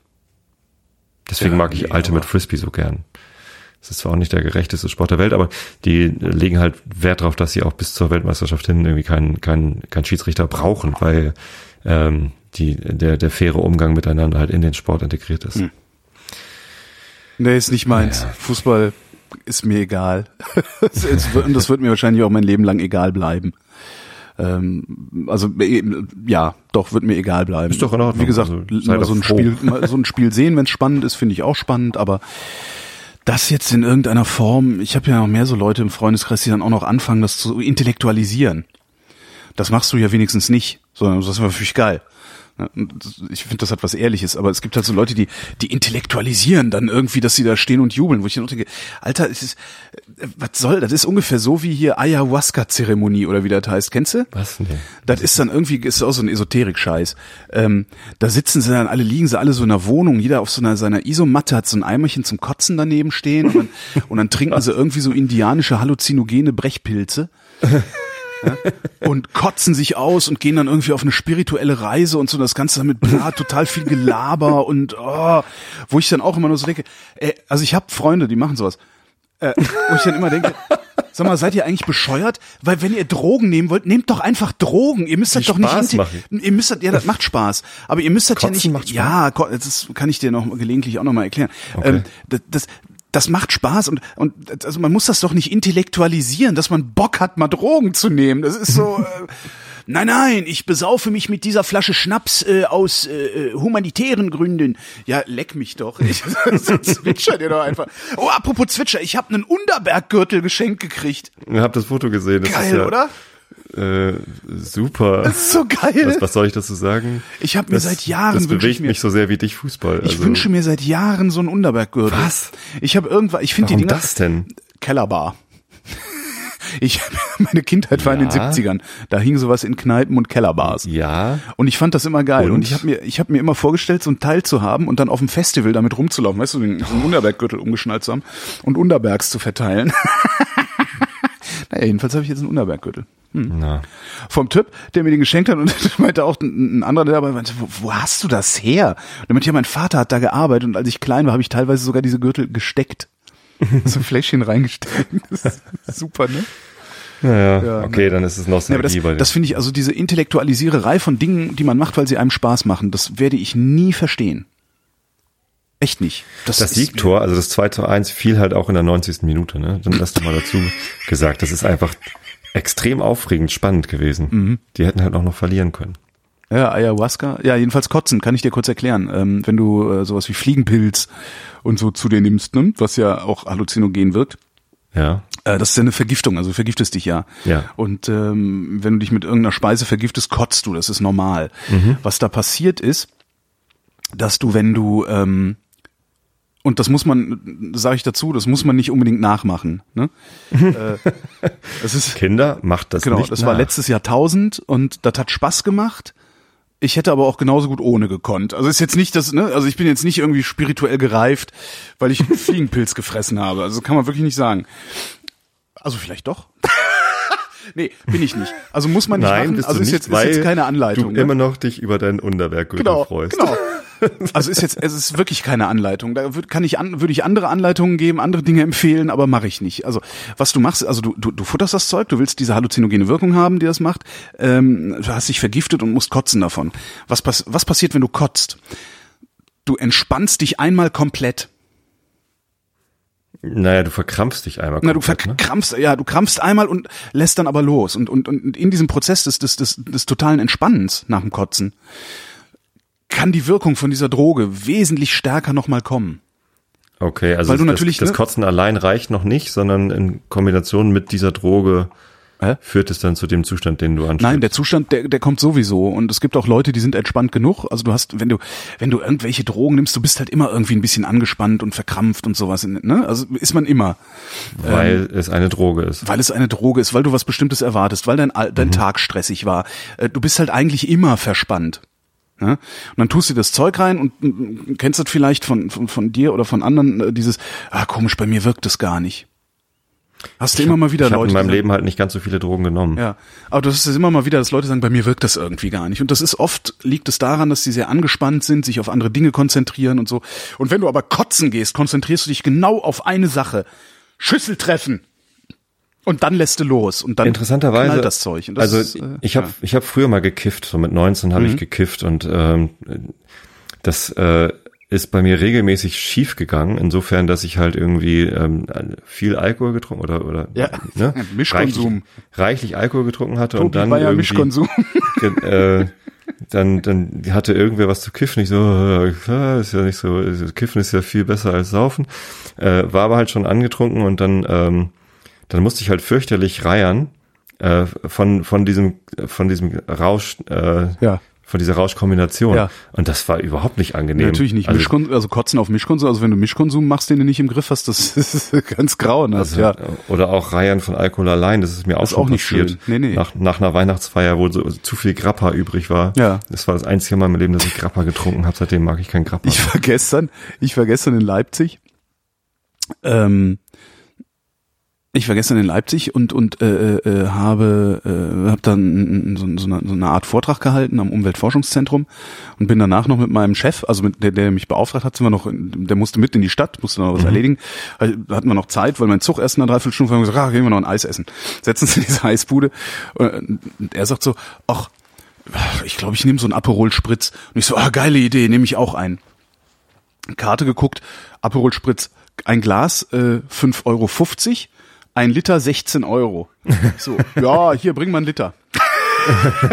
Deswegen ja, mag ich nee, Ultimate Frisbee so gern. Das ist zwar auch nicht der gerechteste Sport der Welt, aber die legen halt Wert darauf, dass sie auch bis zur Weltmeisterschaft hin irgendwie keinen keinen keinen Schiedsrichter brauchen, weil ähm, die, der, der faire Umgang miteinander halt in den Sport integriert ist. Hm. Nee, ist nicht meins. Naja. Fußball ist mir egal. und das wird mir wahrscheinlich auch mein Leben lang egal bleiben. Ähm, also äh, ja, doch wird mir egal bleiben. Ist doch in Ordnung. Wie gesagt, also, so ein Spiel, so ein Spiel sehen, wenn es spannend ist, finde ich auch spannend. Aber das jetzt in irgendeiner Form, ich habe ja noch mehr so Leute im Freundeskreis, die dann auch noch anfangen, das zu intellektualisieren. Das machst du ja wenigstens nicht, sondern das ist natürlich geil. Ich finde, das hat was Ehrliches, aber es gibt halt so Leute, die, die intellektualisieren dann irgendwie, dass sie da stehen und jubeln, wo ich dann denke, Alter, es ist, äh, was soll, das ist ungefähr so wie hier Ayahuasca-Zeremonie oder wie das heißt, kennst du? Was denn? Das ist dann irgendwie, ist auch so ein Esoterik-Scheiß. Ähm, da sitzen sie dann alle, liegen sie alle so in einer Wohnung, jeder auf so einer, seiner Isomatte hat so ein Eimerchen zum Kotzen daneben stehen und dann, und dann trinken sie irgendwie so indianische halluzinogene Brechpilze. Ja, und kotzen sich aus und gehen dann irgendwie auf eine spirituelle Reise und so das Ganze damit bla, total viel Gelaber und oh, wo ich dann auch immer nur so denke, äh, also ich habe Freunde, die machen sowas, äh, wo ich dann immer denke, sag mal, seid ihr eigentlich bescheuert? Weil wenn ihr Drogen nehmen wollt, nehmt doch einfach Drogen. Ihr müsst das doch Spaß nicht, machen. ihr müsst das, ja, das macht Spaß, aber ihr müsst das ja nicht, macht Spaß? ja, das kann ich dir noch gelegentlich auch noch mal erklären. Okay. Ähm, das, das das macht Spaß und und also man muss das doch nicht intellektualisieren, dass man Bock hat, mal Drogen zu nehmen. Das ist so. äh, Nein, nein, ich besaufe mich mit dieser Flasche Schnaps äh, aus äh, humanitären Gründen. Ja, leck mich doch. Ich, zwitscher dir doch einfach. Oh, apropos Zwitscher, ich habe einen Unterberggürtel geschenkt gekriegt. Ich habe das Foto gesehen. Das Geil, ist ja, oder? Äh, super. Das ist so geil. Was, was soll ich dazu sagen? Ich habe mir Das- seit Jahren Das wünsche ich bewegt mir, mich so sehr wie dich Fußball. ich also, wünsche mir seit Jahren so einen Unterberggürtel. Was? Ich habe irgendwann, ich finde die Dinger das denn? Kellerbar. Ich meine Kindheit war in den Ja. 70ern. Da hing sowas in Kneipen und Kellerbars. Ja. Und ich fand das immer geil. Und, Und? ich habe mir, ich habe mir immer vorgestellt, so ein Teil zu haben und dann auf dem Festival damit rumzulaufen, weißt du, den, so einen Unterberggürtel umgeschnallt zu haben und Unterbergs zu verteilen. naja, jedenfalls habe ich jetzt einen Unterberggürtel. Na. Vom Typ, der mir den geschenkt hat und meinte auch ein, ein anderer, der dabei meinte, wo, wo hast du das her? Und meinte, ja, mein Vater hat da gearbeitet und als ich klein war, habe ich teilweise sogar diese Gürtel gesteckt. So ein Fläschchen reingesteckt. Das ist super, ne? Naja, Ja, okay, dann ist es Ja, aber Nostalgie das, bei dir. das finde ich, also diese Intellektualisiererei von Dingen, die man macht, weil sie einem Spaß machen, das werde ich nie verstehen. Echt nicht. Das ist- Siegtor, also das 2 zu 1, fiel halt auch in der 90. Minute, ne? Dann hast du mal dazu gesagt. Das ist einfach extrem aufregend, spannend gewesen. Mhm. Die hätten halt auch noch verlieren können. Ja, Ayahuasca. Ja, jedenfalls kotzen, kann ich dir kurz erklären. Ähm, wenn du äh, sowas wie Fliegenpilz und so zu dir nimmst, ne? was ja auch halluzinogen wirkt, Ja. äh, das ist ja eine Vergiftung, also du vergiftest dich ja. Ja. Und ähm, wenn du dich mit irgendeiner Speise vergiftest, kotzt du, das ist normal. Was da passiert ist, dass du, wenn du ähm, und das muss man, sage ich dazu, das muss man nicht unbedingt nachmachen. Ne? äh, es ist Kinder, macht das Genau, nicht das nach. war letztes Jahrtausend und das hat Spaß gemacht. Ich hätte aber auch genauso gut ohne gekonnt. Also ist jetzt nicht das, ne, also ich bin jetzt nicht irgendwie spirituell gereift, weil ich einen Fliegenpilz gefressen habe. Also kann man wirklich nicht sagen. Also vielleicht doch. nee, bin ich nicht. Also muss man nicht Nein, machen. bist Also du ist nicht, jetzt, ist jetzt keine Anleitung. du ne? immer noch dich über deinen Unterberggürtel genau, freust. genau. Also ist jetzt, es ist wirklich keine Anleitung. Da würd, kann ich an, würde ich andere Anleitungen geben, andere Dinge empfehlen, aber mache ich nicht. Also was du machst, also du, du, du futterst das Zeug, du willst diese halluzinogene Wirkung haben, die das macht. Ähm, du hast dich vergiftet und musst kotzen davon. Was, pass was passiert, wenn du kotzt? Du entspannst dich einmal komplett. Naja, du verkrampfst dich einmal Na, du komplett, ne? verkrampfst, ja, du krampfst einmal und lässt dann aber los. Und, und, und in diesem Prozess des, des, des, des totalen Entspannens nach dem Kotzen kann die Wirkung von dieser Droge wesentlich stärker nochmal kommen. Okay, also Weil du das, natürlich, das ne- Kotzen allein reicht noch nicht, sondern in Kombination mit dieser Droge Hä? führt es dann zu dem Zustand, den du anstrebst. Nein, der Zustand, der, der kommt sowieso. Und es gibt auch Leute, die sind entspannt genug. Also du hast, wenn du, wenn du irgendwelche Drogen nimmst, du bist halt immer irgendwie ein bisschen angespannt und verkrampft und sowas. Ne? Also ist man immer. weil es eine Droge ist. Weil es eine Droge ist, weil du was Bestimmtes erwartest, weil dein, dein Mhm. Tag stressig war. Äh, Du bist halt eigentlich immer verspannt. Ne? Und dann tust du das Zeug rein und mm, kennst das vielleicht von, von, von dir oder von anderen, äh, dieses, ah komisch, bei mir wirkt das gar nicht. Hast du immer mal wieder ich habe Leute, in meinem die sagen- Leben halt nicht ganz so viele Drogen genommen. Ja, aber das ist immer mal wieder, dass Leute sagen, bei mir wirkt das irgendwie gar nicht. Und das ist oft, liegt es daran, dass sie sehr angespannt sind, sich auf andere Dinge konzentrieren und so. Und wenn du aber kotzen gehst, konzentrierst du dich genau auf eine Sache. Schüssel treffen. Und dann lässt du los. Und dann Interessanterweise, das Zeug. Und das also ist, äh, ich habe ich hab früher mal gekifft, so mit 19 habe ich gekifft und ähm, das äh, ist bei mir regelmäßig schief gegangen, insofern, dass ich halt irgendwie ähm, viel Alkohol getrunken oder oder Ja, ne, Mischkonsum. reichlich, reichlich Alkohol getrunken hatte und Tobi dann war ja irgendwie Mischkonsum. äh, dann dann hatte irgendwer was zu kiffen, ich so äh, ist ja nicht so kiffen ist ja viel besser als saufen, äh, war aber halt schon angetrunken und dann ähm, dann musste ich halt fürchterlich reiern äh, von von diesem von diesem Rausch äh, Ja. von dieser Rauschkombination Ja. und das war überhaupt nicht angenehm. Natürlich nicht. Also, also Kotzen auf Mischkonsum, also wenn du Mischkonsum machst, den du nicht im Griff hast, das ist ganz grauenhaft, also, ja. Oder auch Reihen von Alkohol allein, das ist mir auch schon auch nicht passiert. schön. Nee, nee. Nach, nach einer Weihnachtsfeier, wo so, zu viel Grappa übrig war. Ja. Das war das einzige Mal im Leben, dass ich Grappa getrunken habe. Seitdem mag ich kein Grappa. Ich war gestern, ich war gestern in Leipzig. Ähm, ich war gestern in Leipzig und und äh, äh, habe äh, habe dann so, so, eine, so eine Art Vortrag gehalten am Umweltforschungszentrum und bin danach noch mit meinem Chef, also mit der, der mich beauftragt hat, sind wir noch, in, der musste mit in die Stadt, musste noch was erledigen. Also, Da hatten wir noch Zeit, weil mein Zug erst in einer Dreiviertelstunde war. Wir gesagt, ah, gehen wir noch ein Eis essen. Setzen in diese Eisbude und er sagt so, ach, ich glaube, ich nehme so einen Aperol Spritz. Und ich so, ah, geile Idee, nehme ich auch ein. Karte geguckt, Aperol Spritz, ein Glas äh, 5,50 Euro, ein Liter 16 Euro. So, ja, hier, bring mal einen Liter.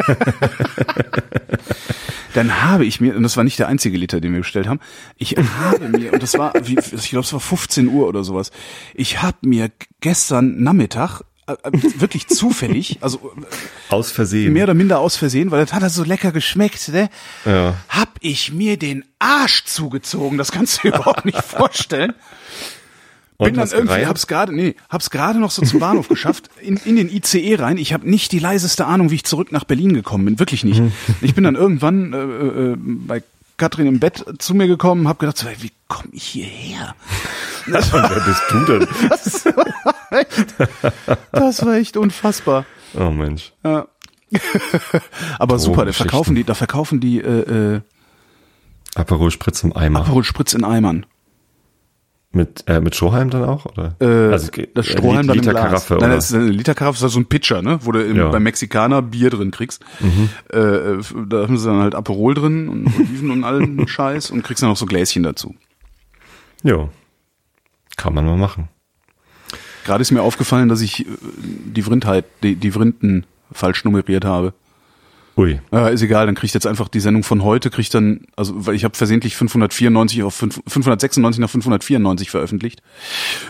Dann habe ich mir, und das war nicht der einzige Liter, den wir bestellt haben, ich habe mir, und das war, ich glaube, es war 15 Uhr oder sowas, ich habe mir gestern Nachmittag, äh, äh, wirklich zufällig, also Aus Versehen. mehr oder minder aus Versehen, weil das hat er so lecker geschmeckt, ne? Ja. Hab ich mir den Arsch zugezogen, das kannst du dir überhaupt nicht vorstellen. Und Bin dann irgendwie, hab's gerade, nee, hab's gerade noch so zum Bahnhof geschafft, in, in den ICE rein. Ich habe nicht die leiseste Ahnung, wie ich zurück nach Berlin gekommen bin, wirklich nicht. Ich bin dann irgendwann äh, äh, bei Katrin im Bett zu mir gekommen, hab gedacht, so, wie komme ich hierher? Das war, Wer bist du denn? das, war echt, das war echt unfassbar. Oh Mensch. Ja. Aber super, da verkaufen die, da verkaufen die äh, äh, Aperol Spritz im Eimer. Aperol Spritz in Eimern. Mit, äh, mit Strohhalm dann auch? Oder? Äh, also, das äh, Strohhalm dann im Liter Glas. Karaffe, Nein, oder? das ist eine Literkaraffe, das ist so ein Pitcher, ne, wo du im, Ja. Mhm. beim Mexikaner Bier drin kriegst. Äh, äh, da haben sie dann halt Aperol drin und Oliven und allen Scheiß und kriegst dann noch so Gläschen dazu. Jo. Kann man mal machen. Gerade ist mir aufgefallen, dass ich äh, die Vrindheit, die, die Vrinden falsch nummeriert habe. Ui. Äh, ist egal, dann kriegt jetzt einfach die Sendung von heute, kriegt dann, also weil ich habe versehentlich 594 auf 5, 596 nach 594 veröffentlicht.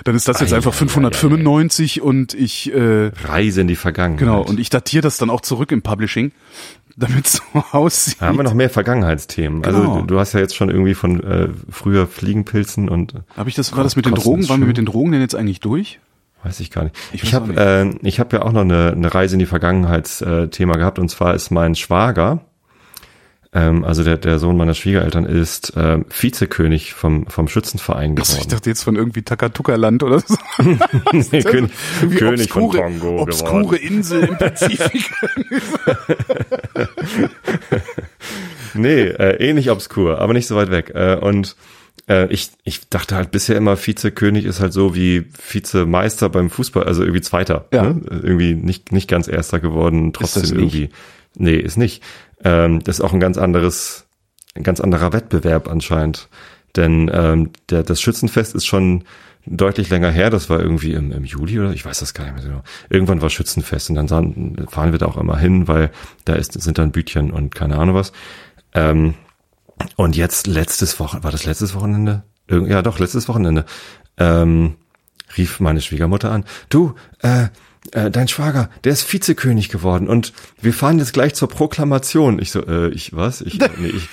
Dann ist das jetzt Ei, einfach ei, ei, 595 und ich äh, Reise in die Vergangenheit. genau und ich datiere das dann auch zurück im Publishing, damit es so aussieht. Da haben wir noch mehr Vergangenheitsthemen. Genau. Also du hast ja jetzt schon irgendwie von äh, früher Fliegenpilzen und äh, Habe ich das war das mit den Drogen? Waren wir mit den Drogen denn jetzt eigentlich durch? Weiß ich gar nicht. Ich Ich, habe äh, ich habe ja auch noch eine, eine Reise in die Vergangenheitsthema gehabt und zwar ist mein Schwager, ähm, also der, der Sohn meiner Schwiegereltern ist ähm, Vizekönig vom vom Schützenverein Achso, ich geworden. dachte jetzt von irgendwie Takatuka-Land oder so. Nee, König, König von obskure, Kongo obskure geworden. Insel im Pazifik. Nee, äh, ähnlich obskur, aber nicht so weit weg. Äh, und äh, ich, ich dachte halt bisher immer, Vizekönig ist halt so wie Vizemeister beim Fußball, also irgendwie Zweiter. Ja. Ne? Irgendwie nicht, nicht ganz Erster geworden, trotzdem irgendwie. Nee, ist nicht. Ähm, das ist auch ein ganz anderes, ein ganz anderer Wettbewerb anscheinend. Denn ähm, der, das Schützenfest ist schon deutlich länger her, das war irgendwie im, im Juli oder ich weiß das gar nicht mehr so genau. Irgendwann war Schützenfest und dann sahen, fahren wir da auch immer hin, weil da ist, sind dann Bütchen und keine Ahnung was. Ähm, und jetzt letztes Wochen, war das letztes Wochenende? Irg ja, doch, letztes Wochenende. Ähm, rief meine Schwiegermutter an. Du, äh, äh, dein Schwager, der ist Vizekönig geworden und wir fahren jetzt gleich zur Proklamation. Ich so, äh, ich was? Ich, nee, ich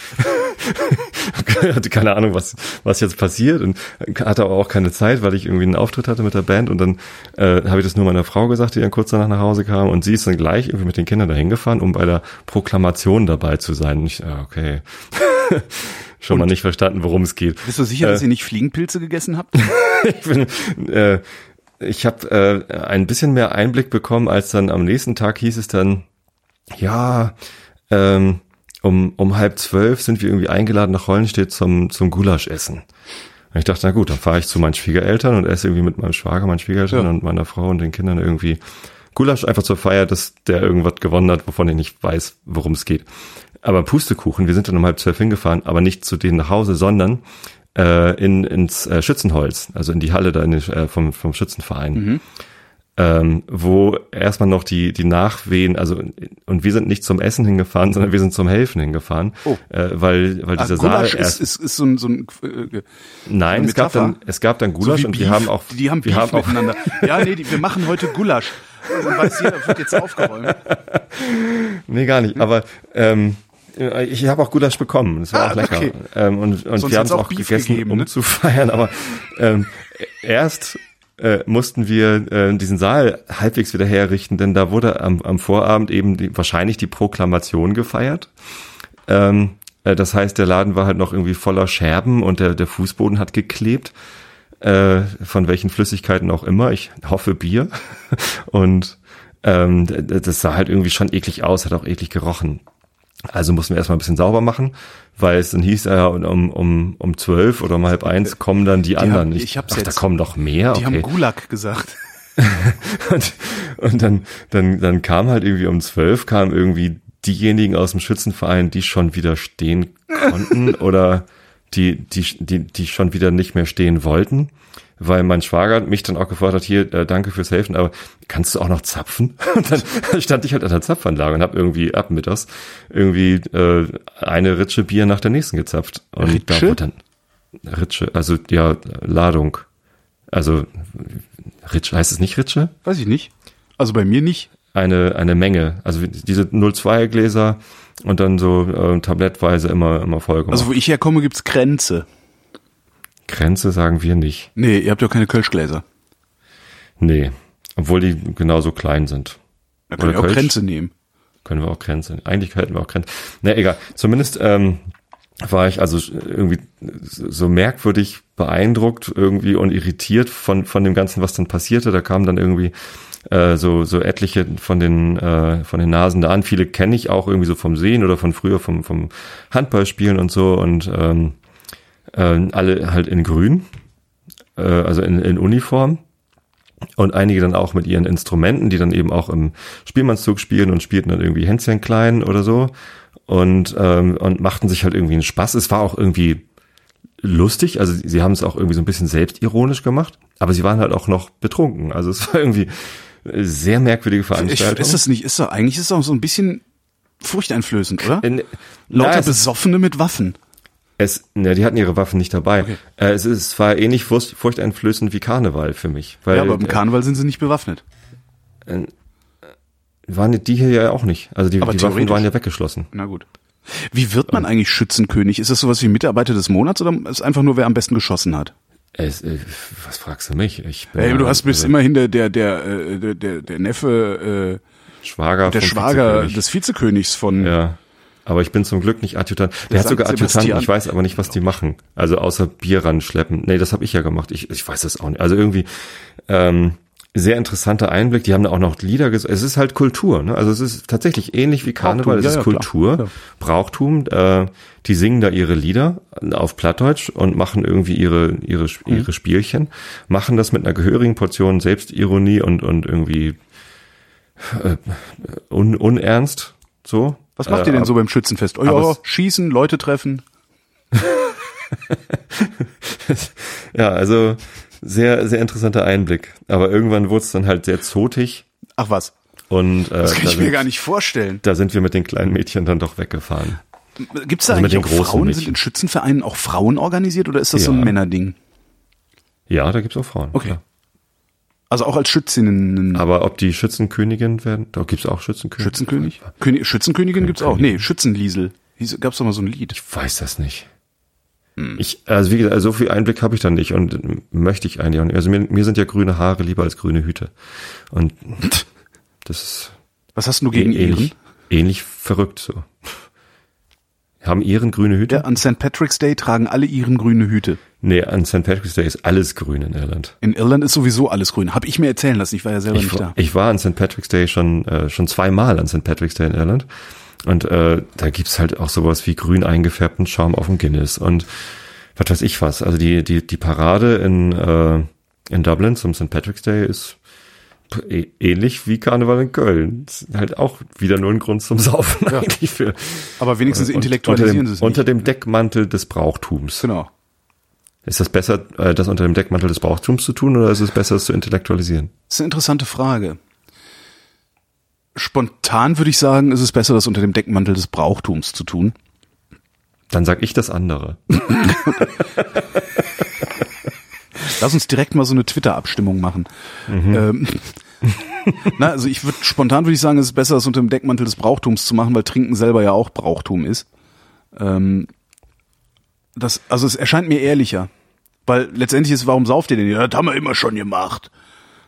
hatte keine Ahnung, was, was jetzt passiert und hatte aber auch keine Zeit, weil ich irgendwie einen Auftritt hatte mit der Band und dann äh, habe ich das nur meiner Frau gesagt, die dann kurz danach nach Hause kam und sie ist dann gleich irgendwie mit den Kindern dahin gefahren, um bei der Proklamation dabei zu sein. Und ich, ah, okay. Schon mal nicht verstanden, worum es geht. Bist du sicher, Äh, dass ihr nicht Fliegenpilze gegessen habt? ich bin, äh, ich habe äh, ein bisschen mehr Einblick bekommen, als dann am nächsten Tag hieß es dann, ja, ähm, um, um halb zwölf sind wir irgendwie eingeladen nach Hollenstedt zum, zum Gulaschessen. Und ich dachte, na gut, dann fahre ich zu meinen Schwiegereltern und esse irgendwie mit meinem Schwager, meinen Schwiegereltern Ja. und meiner Frau und den Kindern irgendwie Gulasch einfach zur Feier, dass der irgendwas gewonnen hat, wovon ich nicht weiß, worum es geht. Aber Pustekuchen, wir sind dann um halb zwölf hingefahren, aber nicht zu denen nach Hause, sondern äh, in, ins äh, Schützenholz, also in die Halle da in den, äh, vom, vom Schützenverein. Ähm, wo erstmal noch die, die Nachwehen, also und wir sind nicht zum Essen hingefahren, sondern wir sind zum Helfen hingefahren, Oh. äh, weil, weil Ah, dieser Saal Gulasch erst, ist, ist, ist so ein, so ein äh, nein, es gab dann, es gab dann so Gulasch wie und wir haben auch, die haben wir Beef haben auch, miteinander. ja, nee, die, wir machen heute Gulasch. Dann weiß jeder, wird jetzt aufgeräumt. Nee, gar nicht. Aber ähm, ich habe auch Gulasch bekommen. Das war Ah, auch lecker. okay. Ähm, und und Sonst wir haben es auch auch gegessen, gegeben, um ne? zu feiern. Aber ähm, erst äh, mussten wir äh, diesen Saal halbwegs wieder herrichten, denn da wurde am, am Vorabend eben die, wahrscheinlich die Proklamation gefeiert. Ähm, äh, das heißt, der Laden war halt noch irgendwie voller Scherben und der, der Fußboden hat geklebt. Äh, von welchen Flüssigkeiten auch immer. Ich hoffe Bier. Und ähm, das sah halt irgendwie schon eklig aus, hat auch eklig gerochen. Also mussten wir erstmal ein bisschen sauber machen, weil es dann hieß, ja, um, um, um zwölf oder um halb eins kommen dann die, anderen. haben- ich hab's ach, da kommen noch mehr. Die okay. haben Gulag gesagt. Und, und dann, dann, dann kam halt irgendwie um zwölf, kamen irgendwie diejenigen aus dem Schützenverein, die schon wieder stehen konnten oder die, die, die, die schon wieder nicht mehr stehen wollten. Weil mein Schwager mich dann auch gefragt hat, hier, äh, danke fürs Helfen, aber kannst du auch noch zapfen? Und dann stand ich halt an der Zapfanlage und habe irgendwie ab mittags irgendwie äh, eine Ritsche Bier nach der nächsten gezapft. Und da Ritsche? wurde dann Ritsche, also ja, Ladung. Also Ritsche, heißt es nicht Ritsche? Weiß ich nicht. Also bei mir nicht. eine, eine Menge. Also diese 02 Gläser und dann so äh, tablettweise immer, immer voll gemacht. Also wo ich herkomme, gibt's Grenze. Grenze sagen wir nicht. Nee, ihr habt ja keine Kölschgläser. Nee. Obwohl die genauso klein sind. Da könnt ihr auch Kölsch? Grenze nehmen. Können wir auch Grenze. Eigentlich hätten wir auch Grenze. Na egal. Zumindest ähm, war ich also irgendwie so merkwürdig beeindruckt irgendwie und irritiert von von dem ganzen, was dann passierte. Da kamen dann irgendwie äh, so so etliche von den äh, von den Nasen da an. Viele kenne ich auch irgendwie so vom Sehen oder von früher vom vom Handballspielen und so und ähm, äh, alle halt in Grün, äh, also in, in Uniform und einige dann auch mit ihren Instrumenten, die dann eben auch im Spielmannszug spielen und spielten dann irgendwie Hänschen klein oder so und ähm, und machten sich halt irgendwie einen Spaß. Es war auch irgendwie lustig, also sie haben es auch irgendwie so ein bisschen selbstironisch gemacht, aber sie waren halt auch noch betrunken. Also es war irgendwie sehr merkwürdige Ich, Veranstaltung. ist das nicht, ist doch, eigentlich ist es auch so ein bisschen furchteinflößend, oder? In- Lauter Na, es, Besoffene mit Waffen. Es, ne, die hatten ihre Waffen nicht dabei. Äh, es, ist, es war ähnlich furcht, furchteinflößend wie Karneval für mich. Weil, Ja, aber im äh, Karneval sind sie nicht bewaffnet. waren die hier ja auch nicht. Also die, die Waffen waren ja weggeschlossen. Na gut. Wie wird man eigentlich Schützenkönig? Ist das sowas wie Mitarbeiter des Monats oder ist einfach nur, wer am besten geschossen hat? Es, äh, was fragst du mich? Ich bin Ey, ja- du hast bist also immerhin der der der äh, der, der, der Neffe Schwager äh, der vom Schwager Vizekönig. des Vizekönigs von Ja. Aber ich bin zum Glück nicht Adjutant. Der, Der hat sogar Adjutanten, ich weiß aber nicht, was die machen. Also außer Bier ranschleppen. Nee, das habe ich ja gemacht. Ich, ich weiß das auch nicht. Also irgendwie ähm, sehr interessanter Einblick. Die haben da auch noch Lieder gesungen. Es ist halt Kultur. Ne? Also es ist tatsächlich ähnlich wie Karneval. Brauchtum, es ist ja, klar. Kultur, Ja. Brauchtum. Äh, die singen da ihre Lieder auf Plattdeutsch und machen irgendwie ihre ihre Mhm. ihre Spielchen. Machen das mit einer gehörigen Portion Selbstironie und und irgendwie äh, un, unernst. So. Was macht Äh, ihr denn so beim Schützenfest? Oh ja, schießen, Leute treffen. Ja, also sehr, sehr interessanter Einblick. Aber irgendwann wurde es dann halt sehr zotig Ach was, und äh, das kann da, ich mir sind, gar nicht vorstellen. da sind wir mit den kleinen Mädchen dann doch weggefahren. Gibt es da Also mit eigentlich den auch Frauen? Mädchen. Sind in Schützenvereinen auch Frauen organisiert oder ist das so ein Ja. Männerding? Ja, da gibt's auch Frauen. Okay. klar. Also auch als Schützinnen. Aber ob die Schützenkönigin werden, da gibt's auch Schützenkönig. Schützenkönig? König, Schützenkönigin gibt's auch. Nee, Schützenliesel. Gab's doch mal so ein Lied. Ich weiß das nicht. Hm. Ich, also wie gesagt, so viel Einblick habe ich da nicht und möchte ich eigentlich auch nicht. Also mir, mir sind ja grüne Haare lieber als grüne Hüte. Und das ist Was hast du gegen ähnlich, Iren? ähnlich verrückt so. Haben Iren grüne Hüte? Ja, an St. Patrick's Day tragen alle Iren grüne Hüte. Nee, an St. Patrick's Day ist alles grün in Irland. In Irland ist sowieso alles grün. Hab ich mir erzählen lassen. Ich war ja selber Ich, nicht war- da. ich war an St. Patrick's Day schon, äh, schon zweimal an St. Patrick's Day in Irland. Und äh, da gibt's halt auch sowas wie grün eingefärbten Schaum auf dem Guinness und was weiß ich was. Also die, die, die Parade in, äh, in Dublin zum St. Patrick's Day ist ähnlich wie Karneval in Köln. Ist halt auch wieder nur ein Grund zum Saufen eigentlich für. Aber wenigstens und- intellektualisieren unter sie dem, es Unter nicht. dem Deckmantel des Brauchtums. Genau. Ist das besser, äh, das unter dem Deckmantel des Brauchtums zu tun oder ist es besser, es zu intellektualisieren? Das ist eine interessante Frage. Spontan würde ich sagen, ist es besser, das unter dem Deckmantel des Brauchtums zu tun. Dann sag ich das andere. Lass uns direkt mal so eine Twitter-Abstimmung machen. Mhm. Ähm, Na, also ich würde spontan würde ich sagen, es ist besser, das unter dem Deckmantel des Brauchtums zu machen, weil Trinken selber ja auch Brauchtum ist. Ähm, das, also es erscheint mir ehrlicher. Weil letztendlich ist, warum sauft ihr denn hier? Das haben wir immer schon gemacht.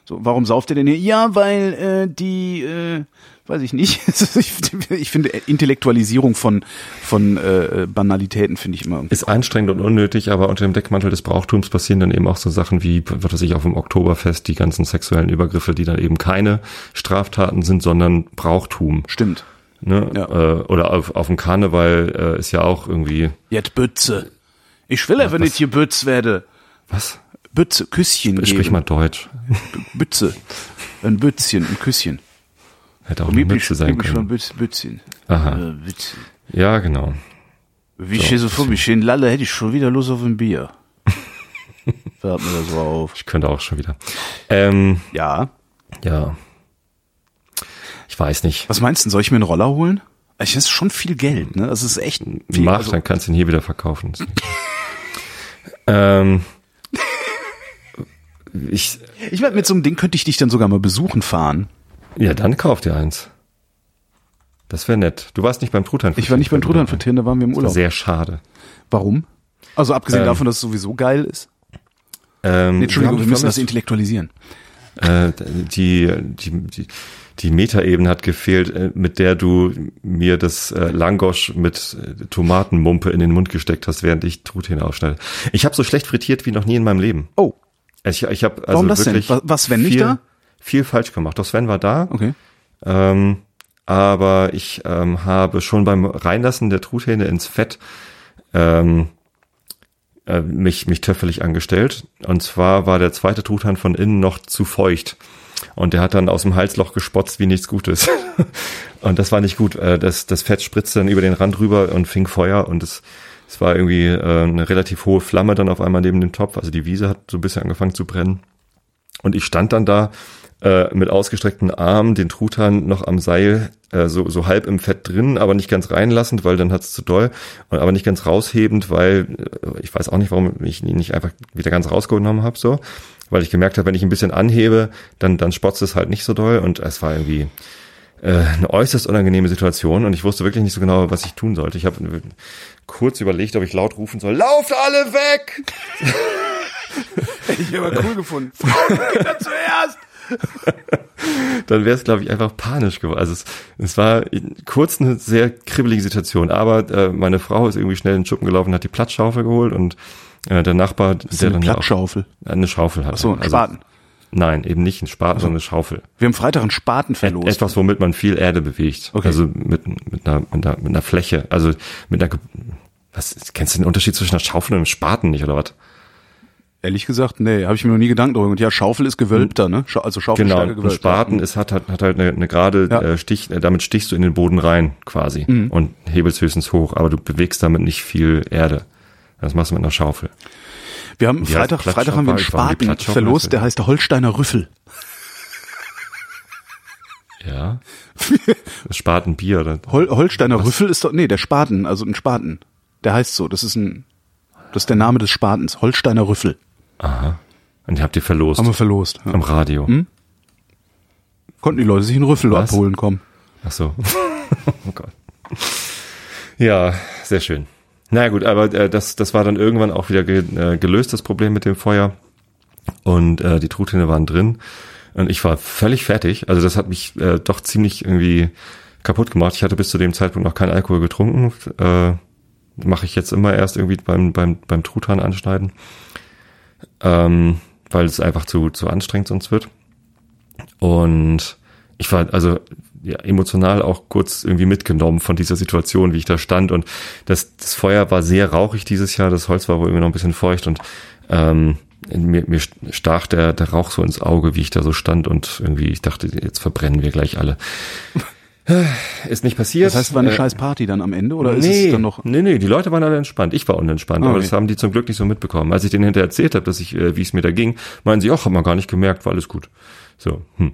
So, warum sauft ihr denn hier? Ja, weil äh, die, äh, weiß ich nicht. ich finde Intellektualisierung von von äh, Banalitäten finde ich immer ist anstrengend und unnötig, aber unter dem Deckmantel des Brauchtums passieren dann eben auch so Sachen wie, was weiß ich, auf dem Oktoberfest die ganzen sexuellen Übergriffe, die dann eben keine Straftaten sind, sondern Brauchtum. Stimmt. Ne? Ja. Äh, oder auf, auf dem Karneval äh, ist ja auch irgendwie. Jetzt Bütze. Ich will einfach nicht hier Bütz werde. Was? Bütze, Küsschen Sprich geben. mal Deutsch. Bütze. Ein Bützchen, ein Küsschen. Hätte auch eine Mütze sein können. schon Bütz, Bützchen. Aha. Äh, Bützchen. Ja, genau. Wie so, ich hier so vor mich stehen lalle, hätte ich schon wieder Lust auf ein Bier. Hört mir das so auf. Ich könnte auch schon wieder. Ähm, ja. Ja. Ich weiß nicht. Was meinst du, soll ich mir einen Roller holen? Das ist schon viel Geld, ne? Das ist echt viel. Mach, also, dann kannst du ihn hier wieder verkaufen. ähm, ich, ich werde mit so einem Ding könnte ich dich dann sogar mal besuchen fahren. Ja, dann kauf dir eins. Das wäre nett. Du warst nicht beim Truthahn Ich war nicht beim Truthahn da waren wir im Urlaub. Sehr schade. Warum? Also abgesehen ähm, davon, dass es sowieso geil ist. Ähm, nee, Entschuldigung, wir, müssen das intellektualisieren. Äh, die, die, die, die Metaebene hat gefehlt, äh, mit der du mir das äh, Langosch mit äh, Tomatenmumpe in den Mund gesteckt hast, während ich Truthähne aufschneide. Ich habe so schlecht frittiert wie noch nie in meinem Leben. Oh. Ich, ich habe also Warum das denn? Was, Sven nicht da? Viel falsch gemacht. Doch Sven war da. Okay. Ähm, aber ich ähm, habe schon beim Reinlassen der Truthähne ins Fett ähm, äh, mich, mich töffelig angestellt. Und zwar war der zweite Truthahn von innen noch zu feucht. Und der hat dann aus dem Halsloch gespotzt wie nichts Gutes. und das war nicht gut. Äh, das, das Fett spritzte dann über den Rand rüber und fing Feuer und es, es war irgendwie äh, eine relativ hohe Flamme dann auf einmal neben dem Topf. Also die Wiese hat so ein bisschen angefangen zu brennen. Und ich stand dann da äh, mit ausgestreckten Armen, den Truthahn noch am Seil, äh, so, so halb im Fett drin, aber nicht ganz reinlassend, weil dann hat's zu doll, und aber nicht ganz raushebend, weil äh, ich weiß auch nicht, warum ich ihn nicht einfach wieder ganz rausgenommen habe, so, weil ich gemerkt habe, wenn ich ein bisschen anhebe, dann, dann spotzt es halt nicht so doll und es war irgendwie eine äußerst unangenehme Situation und ich wusste wirklich nicht so genau, was ich tun sollte. Ich habe kurz überlegt, ob ich laut rufen soll, lauft alle weg! Hätte ich aber cool gefunden. Kinder zuerst! dann wäre es, glaube ich, einfach panisch geworden. Also es, es war kurz eine sehr kribbelige Situation, aber äh, meine Frau ist irgendwie schnell in den Schuppen gelaufen, hat die Platzschaufel geholt und äh, der Nachbar, der eine dann Platzschaufel? Auch, eine Schaufel hat. Ach so, ein also, Spaten. Nein, eben nicht ein Spaten, sondern eine Schaufel. Wir haben Freitag einen Spaten verlost. Etwas, womit man viel Erde bewegt. Okay. Also mit, mit, einer, mit, einer, mit einer Fläche, also mit einer, was, kennst du den Unterschied zwischen einer Schaufel und einem Spaten nicht, oder was? Ehrlich gesagt, nee, habe ich mir noch nie Gedanken darüber. Und ja, Schaufel ist gewölbter, ne? Also Schaufel genau, gewölbt. Genau, Spaten ist, hat, hat, hat halt eine, eine gerade ja. äh, Stich, äh, damit stichst du in den Boden rein quasi mhm. und hebelst höchstens hoch, aber du bewegst damit nicht viel Erde. Das machst du mit einer Schaufel. Wir haben Freitag, Freitag haben wir einen Spaten verlost, der heißt der Holsteiner Rüffel. Ja. Spatenbier oder? Hol, Holsteiner Was? Rüffel ist doch, nee, der Spaten, also ein Spaten. Der heißt so, das ist ein, das ist der Name des Spatens, Holsteiner Rüffel. Aha. Und die habt ihr verlost? Haben wir verlost. Ja. Am Radio. Hm? Konnten die Leute sich einen Rüffel Was? abholen kommen. Ach so. oh Gott. Ja, sehr schön. Na gut, aber äh, das, das war dann irgendwann auch wieder ge, äh, gelöst, das Problem mit dem Feuer. Und äh, die Truthähne waren drin. Und ich war völlig fertig. Also das hat mich äh, doch ziemlich irgendwie kaputt gemacht. Ich hatte bis zu dem Zeitpunkt noch keinen Alkohol getrunken. Äh, Mache ich jetzt immer erst irgendwie beim, beim, beim Truthahn anschneiden ähm, weil es einfach zu, zu anstrengend sonst wird. Und ich war also ja, emotional auch kurz irgendwie mitgenommen von dieser Situation, wie ich da stand. Und das, das Feuer war sehr rauchig dieses Jahr, das Holz war wohl irgendwie noch ein bisschen feucht und ähm, mir, mir stach der, der Rauch so ins Auge, wie ich da so stand und irgendwie, ich dachte, jetzt verbrennen wir gleich alle. Ist nicht passiert. Das heißt, es war eine äh, scheiß Party dann am Ende oder nee, ist es dann noch? Nee, nee, die Leute waren alle entspannt. Ich war unentspannt, okay. aber das haben die zum Glück nicht so mitbekommen. Als ich denen hinterher erzählt habe, dass ich, äh, wie es mir da ging, meinen sie, ach, haben wir gar nicht gemerkt, war alles gut. So. Hm.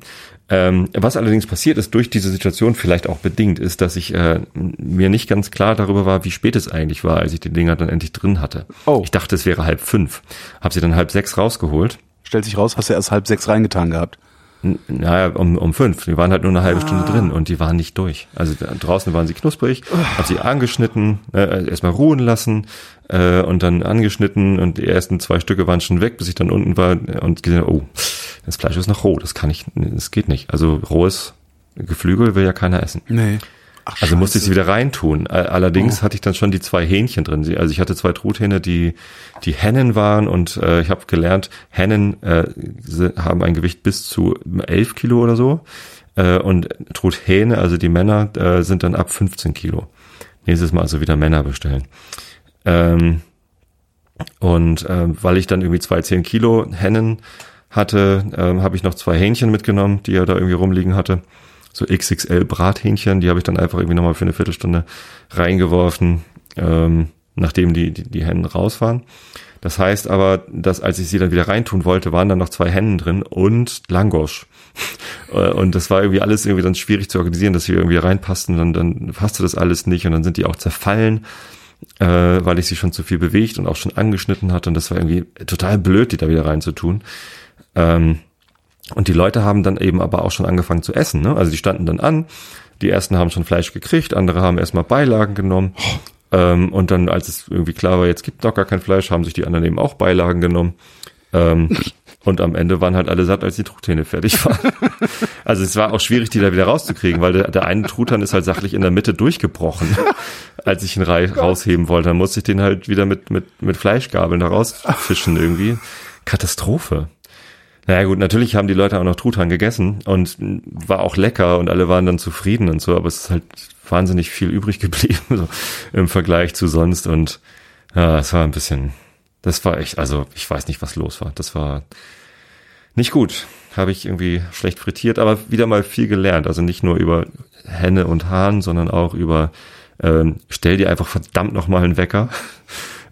Ähm, was allerdings passiert ist durch diese Situation vielleicht auch bedingt, ist, dass ich äh, mir nicht ganz klar darüber war, wie spät es eigentlich war, als ich die Dinger dann endlich drin hatte. Oh. Ich dachte, es wäre halb fünf. Hab sie dann halb sechs rausgeholt. Stellt sich raus, hast du erst halb sechs reingetan gehabt. Naja, um, um fünf. Die waren halt nur eine halbe ah. Stunde drin und die waren nicht durch. Also draußen waren sie knusprig, oh. hab sie angeschnitten, äh, erstmal ruhen lassen äh, und dann angeschnitten und die ersten zwei Stücke waren schon weg, bis ich dann unten war und gesehen, oh, das Fleisch ist noch roh, das kann ich, das geht nicht. Also rohes Geflügel will ja keiner essen. Nee. Ach, also musste ich sie wieder reintun. Allerdings oh. hatte ich dann schon die zwei Hähnchen drin. Also ich hatte zwei Truthähne, die die Hennen waren und äh, ich habe gelernt, Hennen äh, haben ein Gewicht bis zu elf Kilo oder so äh, und Truthähne, also die Männer, äh, sind dann ab 15 Kilo. Nächstes Mal also wieder Männer bestellen. Ähm, und äh, weil ich dann irgendwie zwei 10 Kilo Hennen hatte, äh, habe ich noch zwei Hähnchen mitgenommen, die er da irgendwie rumliegen hatte so XXL Brathähnchen, die habe ich dann einfach irgendwie nochmal für eine Viertelstunde reingeworfen, ähm, nachdem die, die, die Hennen raus waren. Das heißt aber, dass als ich sie dann wieder reintun wollte, waren dann noch zwei Hennen drin und Langosch. Äh, und das war irgendwie alles irgendwie dann schwierig zu organisieren, dass sie irgendwie reinpassten. Und dann passte das alles nicht und dann sind die auch zerfallen, äh, weil ich sie schon zu viel bewegt und auch schon angeschnitten hatte. Und das war irgendwie total blöd, die da wieder reinzutun. Ähm, und die Leute haben dann eben aber auch schon angefangen zu essen. Ne? Also die standen dann an, die ersten haben schon Fleisch gekriegt, andere haben erstmal Beilagen genommen. Ähm, und dann, als es irgendwie klar war, jetzt gibt doch gar kein Fleisch, haben sich die anderen eben auch Beilagen genommen. Ähm, und am Ende waren halt alle satt, als die Truthähne fertig waren. also es war auch schwierig, die da wieder rauszukriegen, weil der, der eine Truthahn ist halt sachlich in der Mitte durchgebrochen, als ich ihn rausheben wollte. Dann musste ich den halt wieder mit, mit, mit Fleischgabeln da rausfischen irgendwie. Katastrophe. Naja gut, natürlich haben die Leute auch noch Truthahn gegessen und war auch lecker und alle waren dann zufrieden und so, aber es ist halt wahnsinnig viel übrig geblieben so, im Vergleich zu sonst und ja, es war ein bisschen, das war echt, also ich weiß nicht, was los war. Das war nicht gut. Habe ich irgendwie schlecht frittiert, aber wieder mal viel gelernt. Also nicht nur über Henne und Hahn, sondern auch über ähm, stell dir einfach verdammt nochmal einen Wecker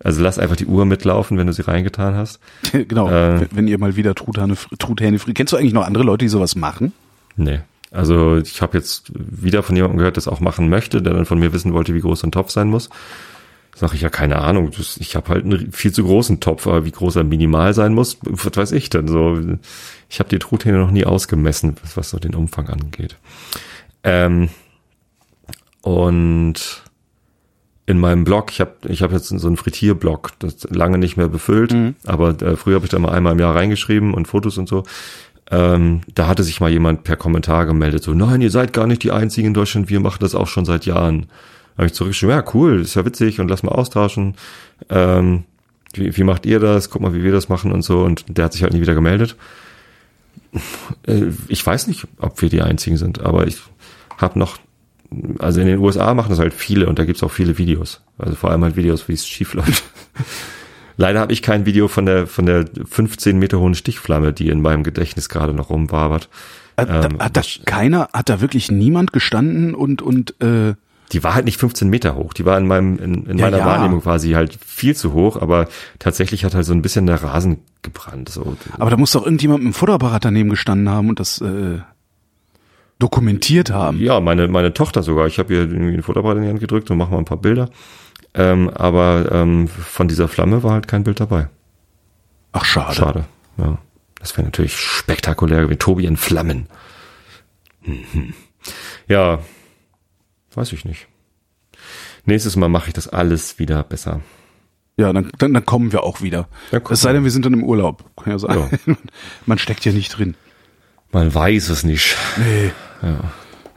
also lass einfach die Uhr mitlaufen, wenn du sie reingetan hast. genau, äh, wenn ihr mal wieder Truthähne, Truthähne friert. Kennst du eigentlich noch andere Leute, die sowas machen? Nee. Also ich habe jetzt wieder von jemandem gehört, der es auch machen möchte, der dann von mir wissen wollte, wie groß ein Topf sein muss. Sag ich ja keine Ahnung. Ich habe halt einen viel zu großen Topf, aber wie groß er minimal sein muss, was weiß ich denn so. Ich habe die Truthähne noch nie ausgemessen, was so den Umfang angeht. Ähm, und in meinem Blog, ich habe ich hab jetzt so einen Frittierblog, das lange nicht mehr befüllt, mhm. aber äh, früher habe ich da mal einmal im Jahr reingeschrieben und Fotos und so. Ähm, da hatte sich mal jemand per Kommentar gemeldet, so, nein, ihr seid gar nicht die Einzigen in Deutschland, wir machen das auch schon seit Jahren. Habe ich zurückgeschrieben, ja, cool, ist ja witzig und lass mal austauschen. Ähm, wie, wie macht ihr das? Guck mal, wie wir das machen und so. Und der hat sich halt nie wieder gemeldet. Äh, ich weiß nicht, ob wir die Einzigen sind, aber ich habe noch also in den USA machen das halt viele und da gibt's auch viele Videos. Also vor allem halt Videos, wie es schief läuft. Leider habe ich kein Video von der von der 15 Meter hohen Stichflamme, die in meinem Gedächtnis gerade noch rumwabert. Hat, ähm, hat da keiner, hat da wirklich niemand gestanden und und äh die war halt nicht 15 Meter hoch. Die war in meinem in, in ja, meiner ja. Wahrnehmung quasi halt viel zu hoch, aber tatsächlich hat halt so ein bisschen der Rasen gebrannt. So. Aber da muss doch irgendjemand mit dem Fotoapparat daneben gestanden haben und das äh dokumentiert haben. Ja, meine, meine Tochter sogar. Ich habe ihr irgendwie ein Fotoapparat in die Hand gedrückt und mache mal ein paar Bilder. Ähm, aber ähm, von dieser Flamme war halt kein Bild dabei. Ach, schade. Schade, ja. Das wäre natürlich spektakulär gewesen. Tobi in Flammen. Mhm. Ja, weiß ich nicht. Nächstes Mal mache ich das alles wieder besser. Ja, dann, dann, dann kommen wir auch wieder. Ja, es sei denn, wir sind dann im Urlaub. Kann ja sein. Ja. Man steckt ja nicht drin. Man weiß es nicht. Nee. Ja.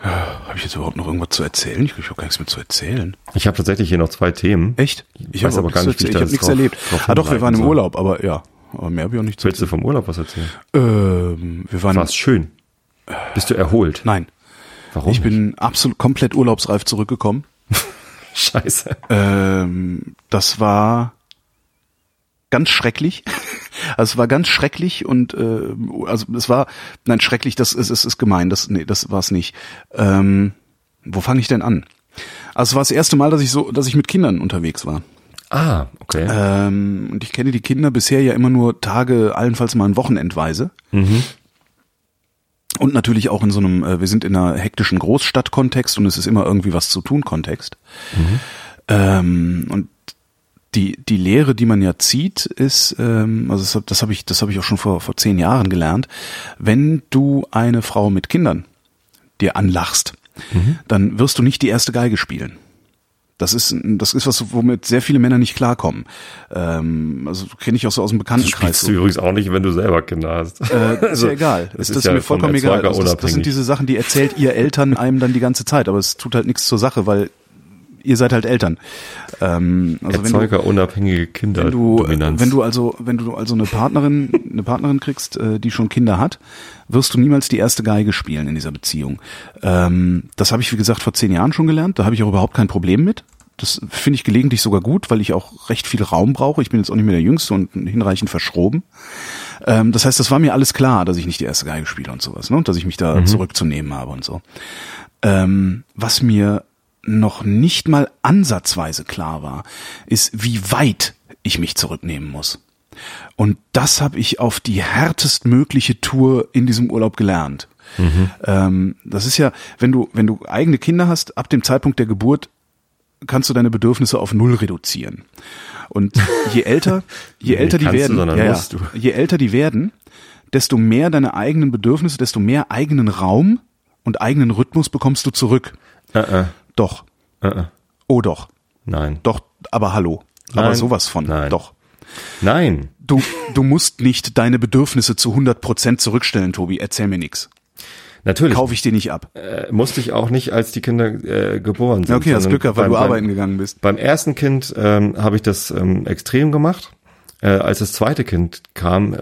ja habe ich jetzt überhaupt noch irgendwas zu erzählen? Ich habe gar nichts mehr zu erzählen. Ich habe tatsächlich hier noch zwei Themen. Echt? Ich, weiß aber gar nicht, wie ich, ich habe nichts erlebt. Ah doch, wir waren im. Urlaub, aber ja. Aber mehr habe ich auch nicht zu Willst du vom Urlaub was erzählen? Ähm, wir waren. War es schön? Bist du erholt? Nein. Warum? Ich bin absolut komplett urlaubsreif zurückgekommen. Scheiße. Ähm, das war ganz schrecklich. Also es war ganz schrecklich und äh, also es war nein schrecklich, das ist ist, ist gemein, das nee, das war es nicht. Ähm, wo fange ich denn an? Also es war das erste Mal, dass ich so, dass ich mit Kindern unterwegs war. Ah, okay. Ähm, und ich kenne die Kinder bisher ja immer nur Tage, allenfalls mal ein Wochenendweise. Mhm. Und natürlich auch in so einem, äh, wir sind in einer hektischen Großstadt-Kontext und es ist immer irgendwie was zu tun Kontext. Mhm. Ähm, und die die Lehre, die man ja zieht, ist, ähm, also das, das habe ich, das habe ich auch schon vor vor zehn Jahren gelernt. Wenn du eine Frau mit Kindern dir anlachst, mhm. dann wirst du nicht die erste Geige spielen. Das ist, das ist was, womit sehr viele Männer nicht klarkommen. Ähm, also kenne ich auch so aus dem Bekanntenkreis. Das du übrigens auch nicht, wenn du selber Kinder hast. Äh, ist also, ja egal. Das, ist, das ist ja mir vollkommen egal. Das, das, das sind diese Sachen, die erzählt ihr Eltern einem dann die ganze Zeit, aber es tut halt nichts zur Sache, weil ihr seid halt Eltern. Ähm, also Erzeuger wenn du, unabhängige Kinder. Wenn du, wenn du also, wenn du also eine Partnerin, eine Partnerin kriegst, äh, die schon Kinder hat, wirst du niemals die erste Geige spielen in dieser Beziehung. Ähm, das habe ich wie gesagt vor zehn Jahren schon gelernt. Da habe ich auch überhaupt kein Problem mit. Das finde ich gelegentlich sogar gut, weil ich auch recht viel Raum brauche. Ich bin jetzt auch nicht mehr der Jüngste und hinreichend verschroben. Ähm, das heißt, das war mir alles klar, dass ich nicht die erste Geige spiele und sowas, ne? Und dass ich mich da mhm. zurückzunehmen habe und so. Ähm, was mir noch nicht mal ansatzweise klar war, ist, wie weit ich mich zurücknehmen muss. Und das habe ich auf die härtestmögliche Tour in diesem Urlaub gelernt. Mhm. Ähm, das ist ja, wenn du, wenn du eigene Kinder hast, ab dem Zeitpunkt der Geburt kannst du deine Bedürfnisse auf null reduzieren. Und je älter, je älter die werden, du, ja, je älter die werden, desto mehr deine eigenen Bedürfnisse, desto mehr eigenen Raum und eigenen Rhythmus bekommst du zurück. Uh -uh. Doch. Uh -uh. Oh doch. Nein. Doch, aber hallo. Nein. Aber sowas von. Nein. Doch. Nein. Du, du musst nicht deine Bedürfnisse zu 100 Prozent zurückstellen, Tobi. Erzähl mir nix. Natürlich. Kaufe ich dir nicht ab. Äh, musste ich auch nicht, als die Kinder äh, geboren sind. Okay, hast Glück gehabt, weil du arbeiten gegangen bist. Beim ersten Kind ähm, habe ich das ähm, extrem gemacht. Äh, als das zweite Kind kam, äh,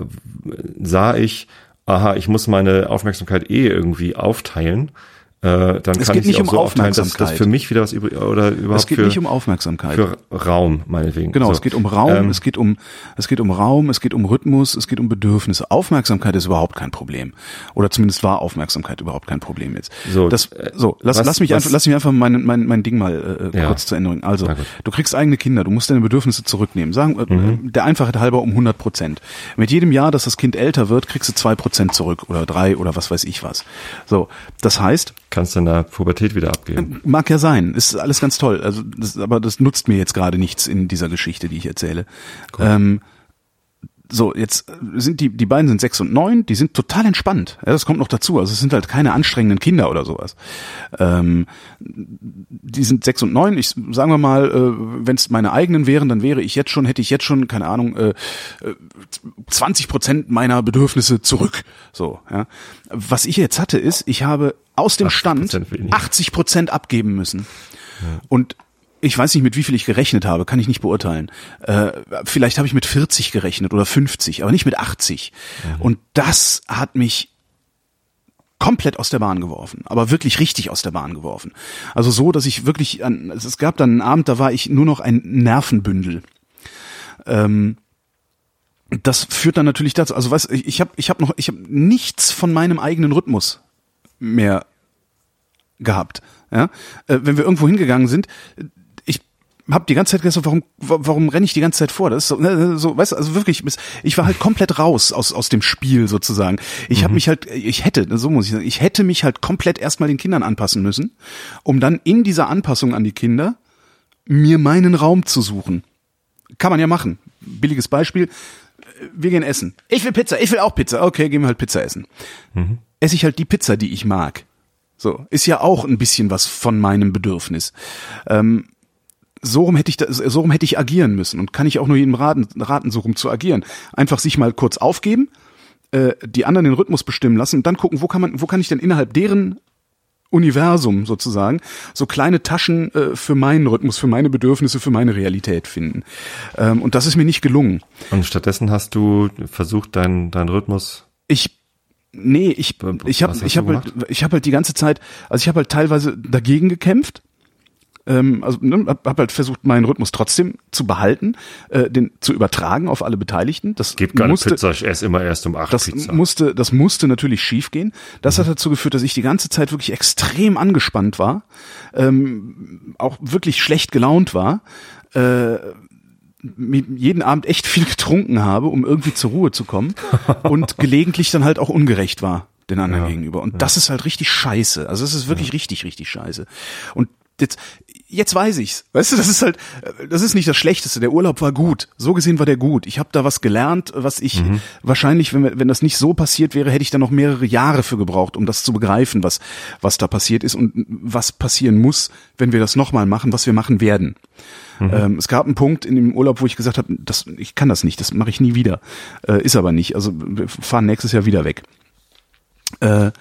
sah ich, aha, ich muss meine Aufmerksamkeit eh irgendwie aufteilen äh, dann es kann ich nicht um so aufteilen, dass das für mich wieder was übrig oder überhaupt Es geht für, nicht um Aufmerksamkeit. Für Raum, meinetwegen. Genau, so. es geht um Raum, ähm, es geht um es geht um Raum, es geht um Rhythmus, es geht um Bedürfnisse. Aufmerksamkeit ist überhaupt kein Problem. Oder zumindest war Aufmerksamkeit überhaupt kein Problem jetzt. So, das, äh, so lass, was, lass mich was, einfach lass mich einfach mein, mein, mein Ding mal äh, ja. kurz zu Ende bringen. Also, du kriegst eigene Kinder, du musst deine Bedürfnisse zurücknehmen. Sagen äh, mhm. der Einfachheit halber um 100 Prozent. Mit jedem Jahr, dass das Kind älter wird, kriegst du zwei Prozent zurück oder drei oder was weiß ich was. So, das heißt, kannst du in der Pubertät wieder abgeben. Mag ja sein, ist alles ganz toll. Also, das, aber das nutzt mir jetzt gerade nichts in dieser Geschichte, die ich erzähle. Cool. Ähm, so, jetzt sind die, die beiden sind sechs und neun, die sind total entspannt. Ja, das kommt noch dazu. Also es sind halt keine anstrengenden Kinder oder sowas. Ähm, die sind sechs und neun. Ich sagen wir mal, äh, wenn es meine eigenen wären, dann wäre ich jetzt schon, hätte ich jetzt schon, keine Ahnung, äh, 20 Prozent meiner Bedürfnisse zurück. So, ja. Was ich jetzt hatte, ist, ich habe aus dem Stand 80 Prozent abgeben müssen. Ja. Und ich weiß nicht, mit wie viel ich gerechnet habe, kann ich nicht beurteilen. Äh, vielleicht habe ich mit 40 gerechnet oder 50, aber nicht mit 80. Mhm. Und das hat mich komplett aus der Bahn geworfen, aber wirklich richtig aus der Bahn geworfen. Also so, dass ich wirklich, an, es gab dann einen Abend, da war ich nur noch ein Nervenbündel. Ähm, das führt dann natürlich dazu, also was ich habe ich habe noch ich habe nichts von meinem eigenen Rhythmus mehr gehabt. Ja, äh, wenn wir irgendwo hingegangen sind, hab die ganze Zeit gesagt, warum, warum renne ich die ganze Zeit vor? Das ist so, ne, so weißt du, also wirklich, ich war halt komplett raus aus, aus dem Spiel sozusagen. Ich mhm. habe mich halt, ich hätte, so muss ich sagen, ich hätte mich halt komplett erstmal den Kindern anpassen müssen, um dann in dieser Anpassung an die Kinder mir meinen Raum zu suchen. Kann man ja machen. Billiges Beispiel. Wir gehen essen. Ich will Pizza, ich will auch Pizza. Okay, gehen wir halt Pizza essen. Mhm. Esse ich halt die Pizza, die ich mag. So, ist ja auch ein bisschen was von meinem Bedürfnis. Ähm, so rum hätte ich das, so rum hätte ich agieren müssen und kann ich auch nur jedem raten, raten so rum zu agieren. Einfach sich mal kurz aufgeben, äh, die anderen den Rhythmus bestimmen lassen und dann gucken, wo kann man, wo kann ich denn innerhalb deren Universum sozusagen so kleine Taschen äh, für meinen Rhythmus, für meine Bedürfnisse, für meine Realität finden. Ähm, und das ist mir nicht gelungen. Und stattdessen hast du versucht, deinen dein Rhythmus. Ich nee, ich ich habe ich habe halt, ich habe halt die ganze Zeit, also ich habe halt teilweise dagegen gekämpft ähm, also ne, hab, hab halt versucht, meinen Rhythmus trotzdem zu behalten, äh, den zu übertragen auf alle Beteiligten. Das gibt keine musste, Pizza, ich esse immer erst um acht das Pizza. musste, das musste natürlich schiefgehen. Das mhm. hat dazu geführt, dass ich die ganze Zeit wirklich extrem angespannt war, ähm, auch wirklich schlecht gelaunt war. Äh, jeden Abend echt viel getrunken habe, um irgendwie zur Ruhe zu kommen und gelegentlich dann halt auch ungerecht war den anderen ja, gegenüber. Und ja. das ist halt richtig scheiße. Also es ist wirklich ja. richtig, richtig scheiße. Und jetzt, jetzt weiß ich's. Weißt du, das ist halt, das ist nicht das Schlechteste. Der Urlaub war gut. So gesehen war der gut. Ich habe da was gelernt, was ich mhm. wahrscheinlich, wenn, wenn das nicht so passiert wäre, hätte ich da noch mehrere Jahre für gebraucht, um das zu begreifen, was, was da passiert ist und was passieren muss, wenn wir das nochmal machen, was wir machen werden. Mhm. Ähm, es gab einen Punkt in dem Urlaub, wo ich gesagt habe, das, ich kann das nicht, das mache ich nie wieder. Äh, ist aber nicht. Also wir fahren nächstes Jahr wieder weg. Äh,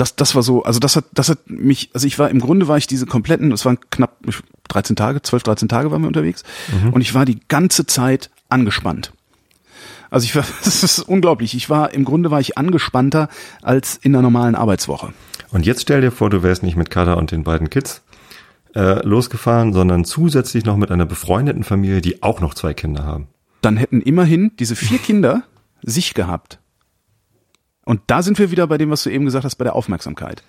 das, das war so, also das hat, das hat mich, also ich war, im Grunde war ich diese kompletten, es waren knapp 13 Tage, 12, 13 Tage waren wir unterwegs mhm. und ich war die ganze Zeit angespannt. Also ich war, das ist unglaublich, ich war, im Grunde war ich angespannter als in einer normalen Arbeitswoche. Und jetzt stell dir vor, du wärst nicht mit Kada und den beiden Kids äh, losgefahren, sondern zusätzlich noch mit einer befreundeten Familie, die auch noch zwei Kinder haben. Dann hätten immerhin diese vier Kinder sich gehabt. Und da sind wir wieder bei dem, was du eben gesagt hast, bei der Aufmerksamkeit.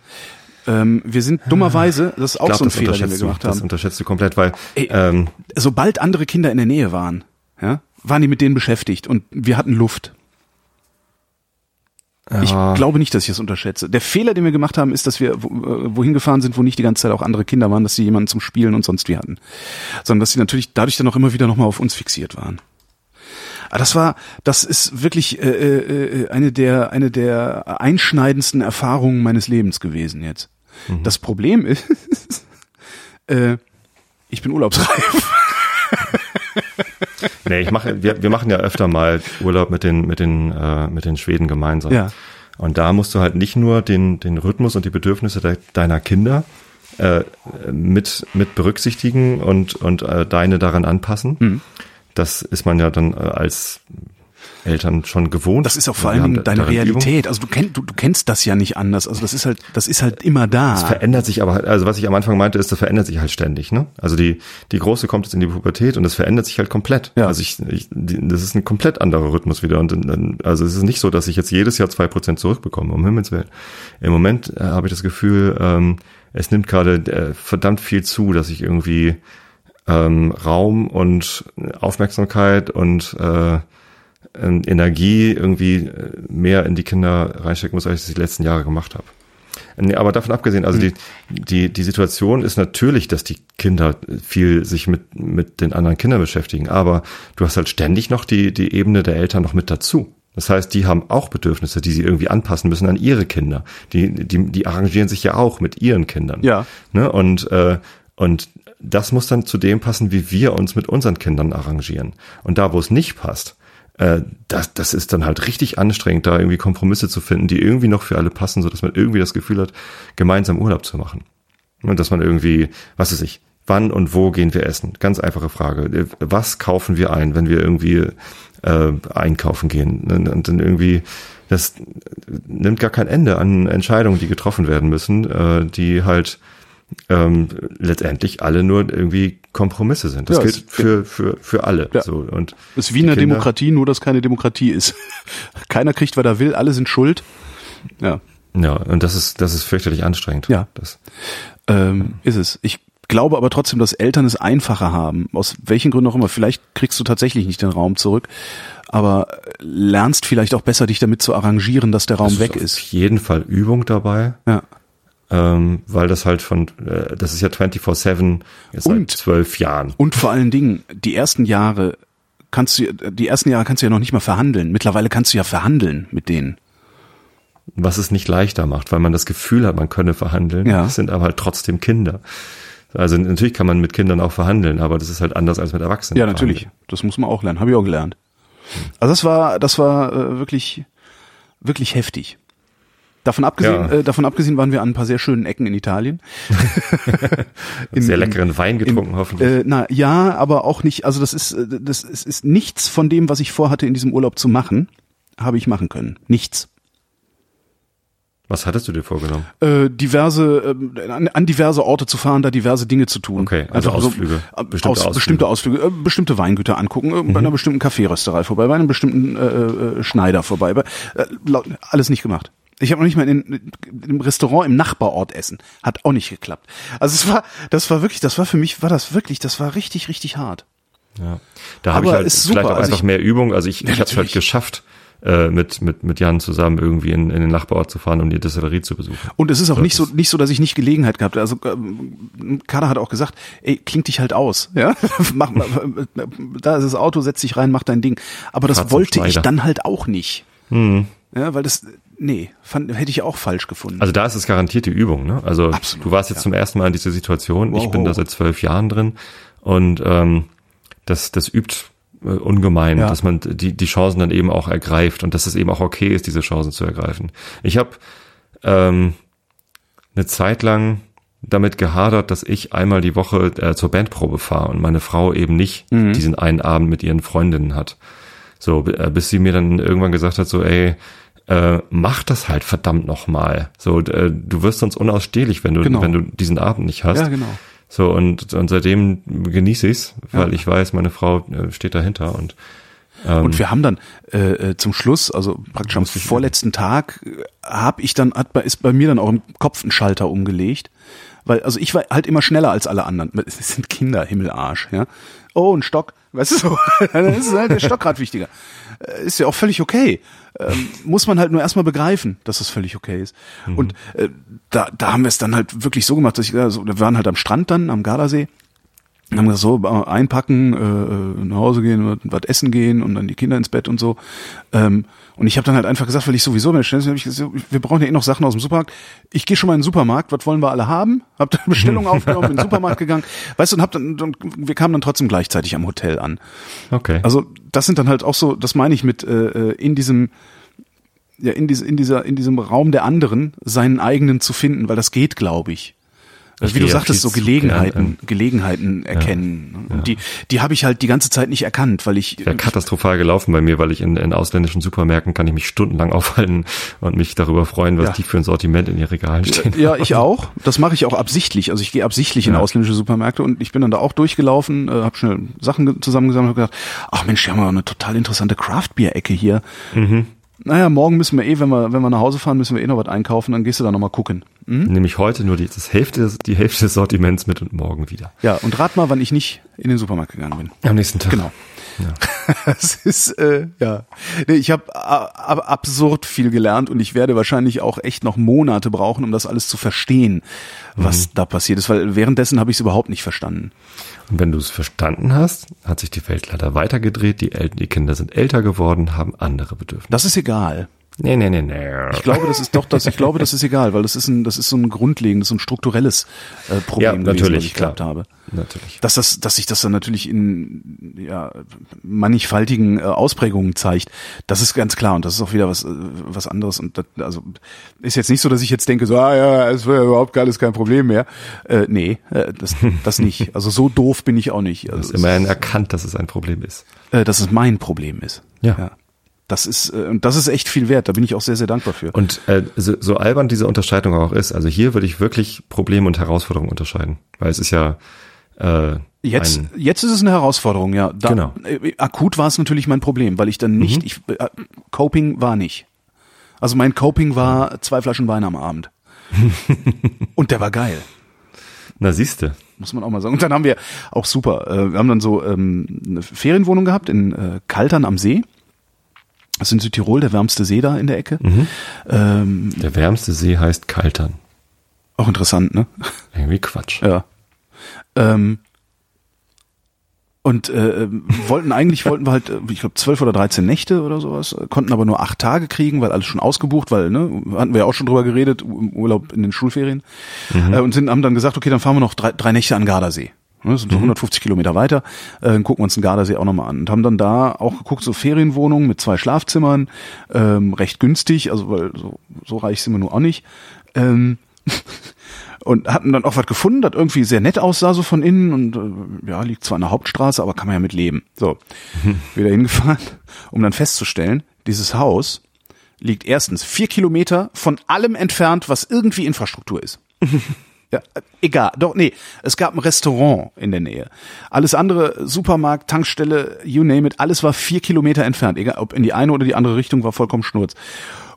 Ähm, wir sind dummerweise, das ist auch glaub, so ein Fehler, den wir gemacht haben. Das unterschätzt du komplett, weil Ey, ähm, sobald andere Kinder in der Nähe waren, ja, waren die mit denen beschäftigt und wir hatten Luft. Ich glaube nicht, dass ich das unterschätze. Der Fehler, den wir gemacht haben, ist, dass wir äh, wohin gefahren sind, wo nicht die ganze Zeit auch andere Kinder waren, dass sie jemanden zum Spielen und sonst wie hatten. Sondern dass sie natürlich dadurch dann auch immer wieder nochmal auf uns fixiert waren. Aber das war, das ist wirklich äh, äh, eine der eine der einschneidendsten Erfahrungen meines Lebens gewesen jetzt. Mhm. Das Problem ist, äh, ich bin urlaubsreif. nee, ich mache, wir, wir machen ja öfter mal Urlaub mit den mit den äh, mit den Schweden gemeinsam. Ja. Und da musst du halt nicht nur den den Rhythmus und die Bedürfnisse de deiner Kinder äh, mit mit berücksichtigen und und äh, deine daran anpassen. Mhm das ist man ja dann äh, als Eltern schon gewohnt. Das ist auch vor allem deine Realität. Also du kennst, du, du kennst das ja nicht anders. Also das ist halt, das ist halt immer da. Es verändert sich aber, also was ich am Anfang meinte, ist, das verändert sich halt ständig. Ne? Also die die große kommt jetzt in die Pubertät und es verändert sich halt komplett. Ja. Also ich, ich die, das ist ein komplett anderer Rhythmus wieder. Und also es ist nicht so, dass ich jetzt jedes Jahr zwei Prozent zurückbekomme. Um Himmels willen. Im Moment äh, habe ich das Gefühl, ähm, es nimmt gerade äh, verdammt viel zu, dass ich irgendwie ähm, Raum und Aufmerksamkeit und äh, Energie irgendwie äh, mehr in die Kinder reinstecken muss, als ich das die letzten Jahre gemacht habe. Nee, aber davon abgesehen, also mhm. die, die, die Situation ist natürlich, dass die Kinder viel sich mit, mit den anderen Kindern beschäftigen, aber du hast halt ständig noch die, die Ebene der Eltern noch mit dazu. Das heißt, die haben auch Bedürfnisse, die sie irgendwie anpassen müssen an ihre Kinder. Die, die, die arrangieren sich ja auch mit ihren Kindern. Ja. Ne? Und, äh, und das muss dann zu dem passen, wie wir uns mit unseren Kindern arrangieren. Und da, wo es nicht passt, äh, das, das ist dann halt richtig anstrengend, da irgendwie Kompromisse zu finden, die irgendwie noch für alle passen, so dass man irgendwie das Gefühl hat, gemeinsam Urlaub zu machen. Und dass man irgendwie, was weiß ich, wann und wo gehen wir essen? Ganz einfache Frage. Was kaufen wir ein, wenn wir irgendwie äh, einkaufen gehen? Und dann irgendwie, das nimmt gar kein Ende an Entscheidungen, die getroffen werden müssen, äh, die halt ähm, letztendlich alle nur irgendwie Kompromisse sind. Das ja, gilt für, für, für alle. Ja. So, und es ist wie in der Demokratie, nur dass keine Demokratie ist. Keiner kriegt, was er will, alle sind schuld. Ja. Ja, und das ist, das ist fürchterlich anstrengend. Ja. Das, ähm, ist es. Ich glaube aber trotzdem, dass Eltern es einfacher haben. Aus welchen Gründen auch immer. Vielleicht kriegst du tatsächlich nicht den Raum zurück, aber lernst vielleicht auch besser, dich damit zu arrangieren, dass der Raum weg ist. Auf jeden Fall Übung dabei. Ja ähm, weil das halt von, äh, das ist ja 24-7 seit zwölf Jahren. Und vor allen Dingen, die ersten Jahre kannst du, die ersten Jahre kannst du ja noch nicht mal verhandeln. Mittlerweile kannst du ja verhandeln mit denen. Was es nicht leichter macht, weil man das Gefühl hat, man könne verhandeln. Ja. Das sind aber halt trotzdem Kinder. Also natürlich kann man mit Kindern auch verhandeln, aber das ist halt anders als mit Erwachsenen. Ja, natürlich. Das muss man auch lernen. Habe ich auch gelernt. Also das war, das war äh, wirklich, wirklich heftig. Davon abgesehen, ja. äh, davon abgesehen waren wir an ein paar sehr schönen Ecken in Italien. in, sehr leckeren Wein getrunken, in, hoffentlich. Äh, na ja, aber auch nicht. Also das ist, äh, das ist, ist nichts von dem, was ich vorhatte in diesem Urlaub zu machen, habe ich machen können. Nichts. Was hattest du dir vorgenommen? Äh, diverse, äh, an, an diverse Orte zu fahren, da diverse Dinge zu tun. Okay, also Einfach Ausflüge. So, äh, bestimmte aus, Ausflüge. Bestimmte Ausflüge, äh, bestimmte Weingüter angucken, äh, mhm. bei einer bestimmten Kaffeerösterei vorbei, bei einem bestimmten äh, äh, Schneider vorbei. Bei, äh, alles nicht gemacht. Ich habe noch nicht mal in, im Restaurant im Nachbarort essen. Hat auch nicht geklappt. Also es war, das war wirklich, das war für mich, war das wirklich, das war richtig, richtig hart. Ja. Da habe ich halt vielleicht auch also einfach ich, mehr Übung. Also ich, ja, ich habe es halt geschafft, äh, mit, mit, mit Jan zusammen irgendwie in, in den Nachbarort zu fahren, um die Distillerie zu besuchen. Und es ist auch so, nicht so, nicht so, dass ich nicht Gelegenheit gehabt habe. Also ähm, Kader hat auch gesagt, ey, klingt dich halt aus, ja? mach, da ist das Auto, setz dich rein, mach dein Ding. Aber das wollte ich dann halt auch nicht. Mhm. Ja, weil das, nee, fand, hätte ich auch falsch gefunden. Also da ist es garantiert die Übung, ne? Also Absolut, du warst jetzt ja. zum ersten Mal in dieser Situation, wow. ich bin da seit zwölf Jahren drin und ähm, das, das übt äh, ungemein, ja. dass man die, die Chancen dann eben auch ergreift und dass es eben auch okay ist, diese Chancen zu ergreifen. Ich habe ähm, eine Zeit lang damit gehadert, dass ich einmal die Woche äh, zur Bandprobe fahre und meine Frau eben nicht mhm. diesen einen Abend mit ihren Freundinnen hat. So, äh, bis sie mir dann irgendwann gesagt hat, so, ey, äh, mach das halt verdammt nochmal. So, äh, du wirst sonst unausstehlich, wenn du, genau. wenn du diesen Abend nicht hast. Ja, genau. So, und, und seitdem genieße ich's, weil ja. ich weiß, meine Frau äh, steht dahinter und ähm, und wir haben dann äh, äh zum Schluss, also praktisch am vorletzten Tag, äh, habe ich dann, hat bei, ist bei mir dann auch im Kopf ein Schalter umgelegt. Weil, also ich war halt immer schneller als alle anderen. Es sind Kinder, Himmelarsch, ja. Oh, ein Stock. Weißt du so? dann ist halt der Stock gerade wichtiger. Äh, ist ja auch völlig okay. Ähm, muss man halt nur erstmal begreifen, dass das völlig okay ist. Mhm. Und äh, da, da haben wir es dann halt wirklich so gemacht, dass ich, also, wir waren halt am Strand dann, am Gardasee, haben gesagt, so äh, einpacken, äh, nach Hause gehen, was essen gehen und dann die Kinder ins Bett und so. Ähm, und ich habe dann halt einfach gesagt, weil ich sowieso, ich schnell ich gesagt, wir brauchen ja eh noch Sachen aus dem Supermarkt. Ich gehe schon mal in den Supermarkt, was wollen wir alle haben? Hab dann Bestellung aufgenommen, bin in den Supermarkt gegangen. Weißt du, und hab dann und wir kamen dann trotzdem gleichzeitig am Hotel an. Okay. Also, das sind dann halt auch so, das meine ich mit äh, äh in diesem ja in, diese, in dieser in diesem Raum der anderen seinen eigenen zu finden, weil das geht, glaube ich. Wie du sagtest, so Gelegenheiten, Gelegenheiten erkennen. Ja, und die, die habe ich halt die ganze Zeit nicht erkannt, weil ich. Wäre katastrophal gelaufen bei mir, weil ich in, in ausländischen Supermärkten kann ich mich stundenlang aufhalten und mich darüber freuen, was ja. die für ein Sortiment in ihr Regalen stehen. Ja, ich auch. Das mache ich auch absichtlich. Also ich gehe absichtlich in ausländische Supermärkte und ich bin dann da auch durchgelaufen, äh, habe schnell Sachen zusammengesammelt und gedacht, ach Mensch, die haben wir eine total interessante Craft-Bier-Ecke hier. Mhm naja, morgen müssen wir eh, wenn wir, wenn wir nach Hause fahren, müssen wir eh noch was einkaufen, dann gehst du da nochmal gucken. Hm? Nämlich heute nur die, das Hälfte, die Hälfte des Sortiments mit und morgen wieder. Ja, und rat mal, wann ich nicht in den Supermarkt gegangen bin. Am nächsten Tag. Genau. Ja. es ist, äh, ja. Ich habe absurd viel gelernt und ich werde wahrscheinlich auch echt noch Monate brauchen, um das alles zu verstehen, was mhm. da passiert ist, weil währenddessen habe ich es überhaupt nicht verstanden. Und wenn du es verstanden hast, hat sich die Welt leider weitergedreht, die, El die Kinder sind älter geworden, haben andere Bedürfnisse. Das ist egal. Nee, nee, nee, nee. Ich glaube, das ist doch das, ich glaube, das ist egal, weil das ist ein, das ist so ein grundlegendes, so ein strukturelles äh, Problem, ja, natürlich, gewesen, was ich gehabt habe. Natürlich. Dass das, dass sich das dann natürlich in ja, mannigfaltigen äh, Ausprägungen zeigt, das ist ganz klar und das ist auch wieder was, äh, was anderes und das, also ist jetzt nicht so, dass ich jetzt denke, so, ah ja, es wäre überhaupt alles kein Problem mehr. Äh, nee, äh, das, das nicht. Also so doof bin ich auch nicht. Also, du hast immerhin erkannt, dass es ein Problem ist. Äh, dass es mein Problem ist. ja. ja. Das ist, äh, und das ist echt viel wert. Da bin ich auch sehr, sehr dankbar für. Und äh, so, so albern diese Unterscheidung auch ist, also hier würde ich wirklich Problem und Herausforderung unterscheiden. Weil es ist ja äh, Jetzt, jetzt ist es eine Herausforderung, ja. Da, genau. Äh, akut war es natürlich mein Problem, weil ich dann nicht, mhm. ich, äh, Coping war nicht. Also mein Coping war zwei Flaschen Wein am Abend. und der war geil. Na siehste. Muss man auch mal sagen. Und dann haben wir auch super, äh, wir haben dann so ähm, eine Ferienwohnung gehabt in äh, Kaltern am See. Das ist in Südtirol der wärmste See da in der Ecke. Mhm. Ähm, der wärmste See heißt Kaltern. Auch interessant, ne? Irgendwie Quatsch. Ja. Ähm, und äh, wollten eigentlich wollten wir halt, äh, ich glaube zwölf oder dreizehn Nächte oder sowas, konnten aber nur acht Tage kriegen, weil alles schon ausgebucht, weil ne hatten wir ja auch schon drüber geredet, Urlaub in den Schulferien mhm. äh, und sind haben dann gesagt, okay, dann fahren wir noch drei, drei Nächte an Gardasee. Ne, das sind so 150 mhm. Kilometer weiter. Äh, gucken wir uns den Gardasee auch nochmal an. Und haben dann da auch geguckt, so Ferienwohnungen mit zwei Schlafzimmern, ähm, recht günstig, also weil so, so reich sind wir nur auch nicht. Ähm, und hatten dann auch was gefunden, das irgendwie sehr nett aussah, so von innen und äh, ja, liegt zwar an der Hauptstraße, aber kann man ja mit leben. So, wieder hingefahren, um dann festzustellen, dieses Haus liegt erstens vier Kilometer von allem entfernt, was irgendwie Infrastruktur ist. Ja, äh, egal, doch, nee, es gab ein Restaurant in der Nähe. Alles andere, Supermarkt, Tankstelle, you name it, alles war vier Kilometer entfernt. Egal, ob in die eine oder die andere Richtung, war vollkommen schnurz.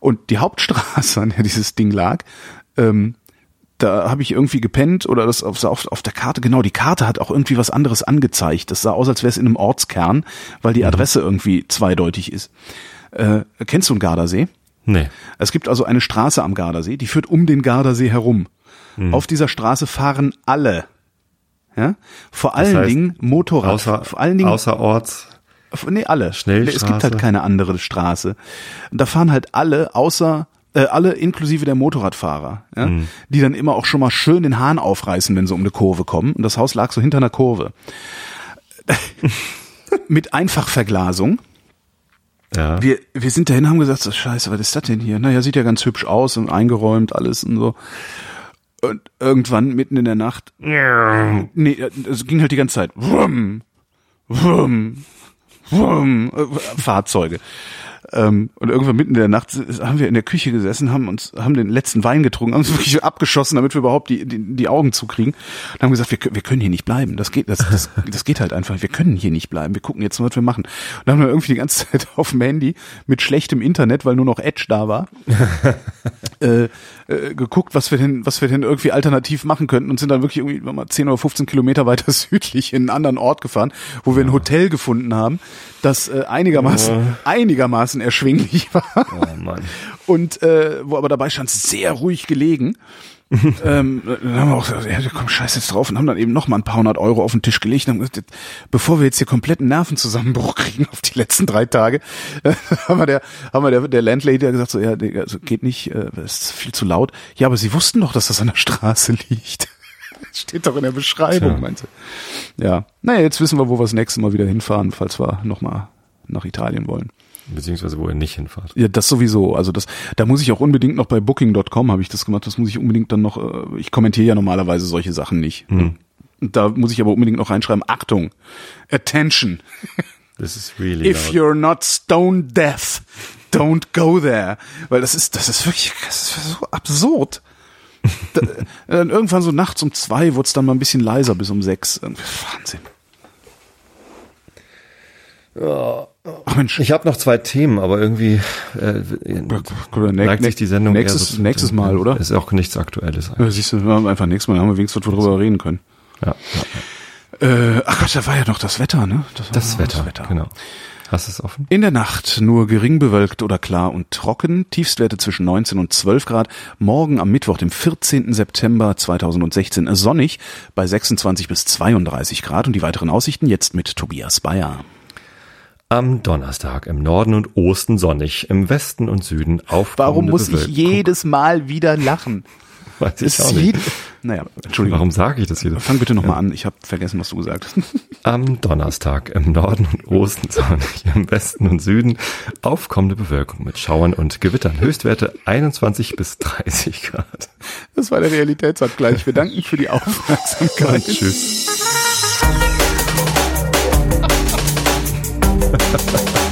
Und die Hauptstraße, an der dieses Ding lag, ähm, da habe ich irgendwie gepennt oder das auf, auf, auf der Karte, genau, die Karte hat auch irgendwie was anderes angezeigt. Das sah aus, als wäre es in einem Ortskern, weil die mhm. Adresse irgendwie zweideutig ist. Äh, kennst du einen Gardasee? Nee. Es gibt also eine Straße am Gardasee, die führt um den Gardasee herum. Hm. Auf dieser Straße fahren alle. Ja? Vor allen heißt, Dingen Motorrad. Außer, vor allen Dingen außerorts. Nee, alle. Schnellstraße. Es gibt halt keine andere Straße. Und da fahren halt alle, außer äh, alle inklusive der Motorradfahrer, ja, Mhm. die dann immer auch schon mal schön den Hahn aufreißen, wenn sie um eine Kurve kommen. Und das Haus lag so hinter einer Kurve. Mit Einfachverglasung. Ja. Wir, wir sind dahin, haben gesagt, so, scheiße, was ist das denn hier? Naja, sieht ja ganz hübsch aus und eingeräumt alles und so. Und irgendwann, mitten in der Nacht, nee, es ging halt die ganze Zeit. Wum, wum, wum, äh, Fahrzeuge. Ähm, und irgendwann mitten in der Nacht haben wir in der Küche gesessen, haben uns, haben den letzten Wein getrunken, haben uns wirklich abgeschossen, damit wir überhaupt die, die, die Augen zukriegen. Und haben gesagt, wir, wir können hier nicht bleiben. Das geht, das, das, das geht halt einfach. Wir können hier nicht bleiben. Wir gucken jetzt mal, was wir machen. Und dann haben wir irgendwie die ganze Zeit auf dem Handy mit schlechtem Internet, weil nur noch Edge da war, äh, äh, geguckt, was wir denn, was wir denn irgendwie alternativ machen könnten und sind dann wirklich irgendwie mal 10 oder 15 Kilometer weiter südlich in einen anderen Ort gefahren, wo wir ein Hotel gefunden haben, das äh, einigermaßen, einigermaßen erschwinglich war Oh Mann. und äh, wo aber dabei stand sehr ruhig gelegen. ähm, dann haben wir auch gesagt, ja, komm, scheiß jetzt drauf und haben dann eben noch mal ein paar hundert Euro auf den Tisch gelegt und haben gesagt, bevor wir jetzt hier kompletten Nervenzusammenbruch kriegen auf die letzten drei Tage, äh, haben wir der, haben wir der, der Landlady gesagt, so, ja, Digga, also geht nicht, äh, ist viel zu laut. Ja, aber sie wussten doch, dass das an der Straße liegt. Steht doch in der Beschreibung, Tja. meinte. Ja, naja, jetzt wissen wir, wo wir das nächste Mal wieder hinfahren, falls wir noch mal nach Italien wollen. Beziehungsweise wo ihr nicht hinfahrt. Ja, das sowieso. Also das, da muss ich auch unbedingt noch bei Booking.com habe ich das gemacht. Das muss ich unbedingt dann noch. Äh, ich kommentiere ja normalerweise solche Sachen nicht. Mhm. Da muss ich aber unbedingt noch reinschreiben: Achtung, Attention. Das ist really If loud. you're not stone deaf, don't go there. Weil das ist, das ist wirklich, das ist so absurd. da, dann irgendwann so nachts um zwei wurde es dann mal ein bisschen leiser bis um sechs. Wahnsinn. Ach Mensch, Ich habe noch zwei Themen, aber irgendwie äh, neigt sich die Sendung nächstes, so nächstes Mal, oder? Ist auch nichts Aktuelles. Ja, siehst du, wir haben einfach nächstes Mal, haben wir wenigstens drüber reden können. Ja, Äh, ach Gott, da war ja noch das Wetter, ne? war das noch Wetter, genau. Hast du es offen? In der Nacht nur gering bewölkt oder klar und trocken, Tiefstwerte zwischen 19 und 12 Grad. Morgen am Mittwoch, dem 14. September 2016, sonnig bei 26 bis 32 Grad. Und die weiteren Aussichten jetzt mit Tobias Bayer. Am Donnerstag im Norden und Osten sonnig, im Westen und Süden auf. Warum muss ich jedes Mal wieder lachen? Weiß ich Ist auch nicht. naja, Entschuldigung. Warum sage ich das jedes Fang bitte nochmal an. Ich habe vergessen, was du gesagt hast. Am Donnerstag im Norden und Osten sonnig, im Westen und Süden aufkommende Bewölkung mit Schauern und Gewittern. Höchstwerte 21 bis 30 Grad. Das war der Realitätsabgleich. Wir danken für die Aufmerksamkeit. Tschüss. Ha ha ha.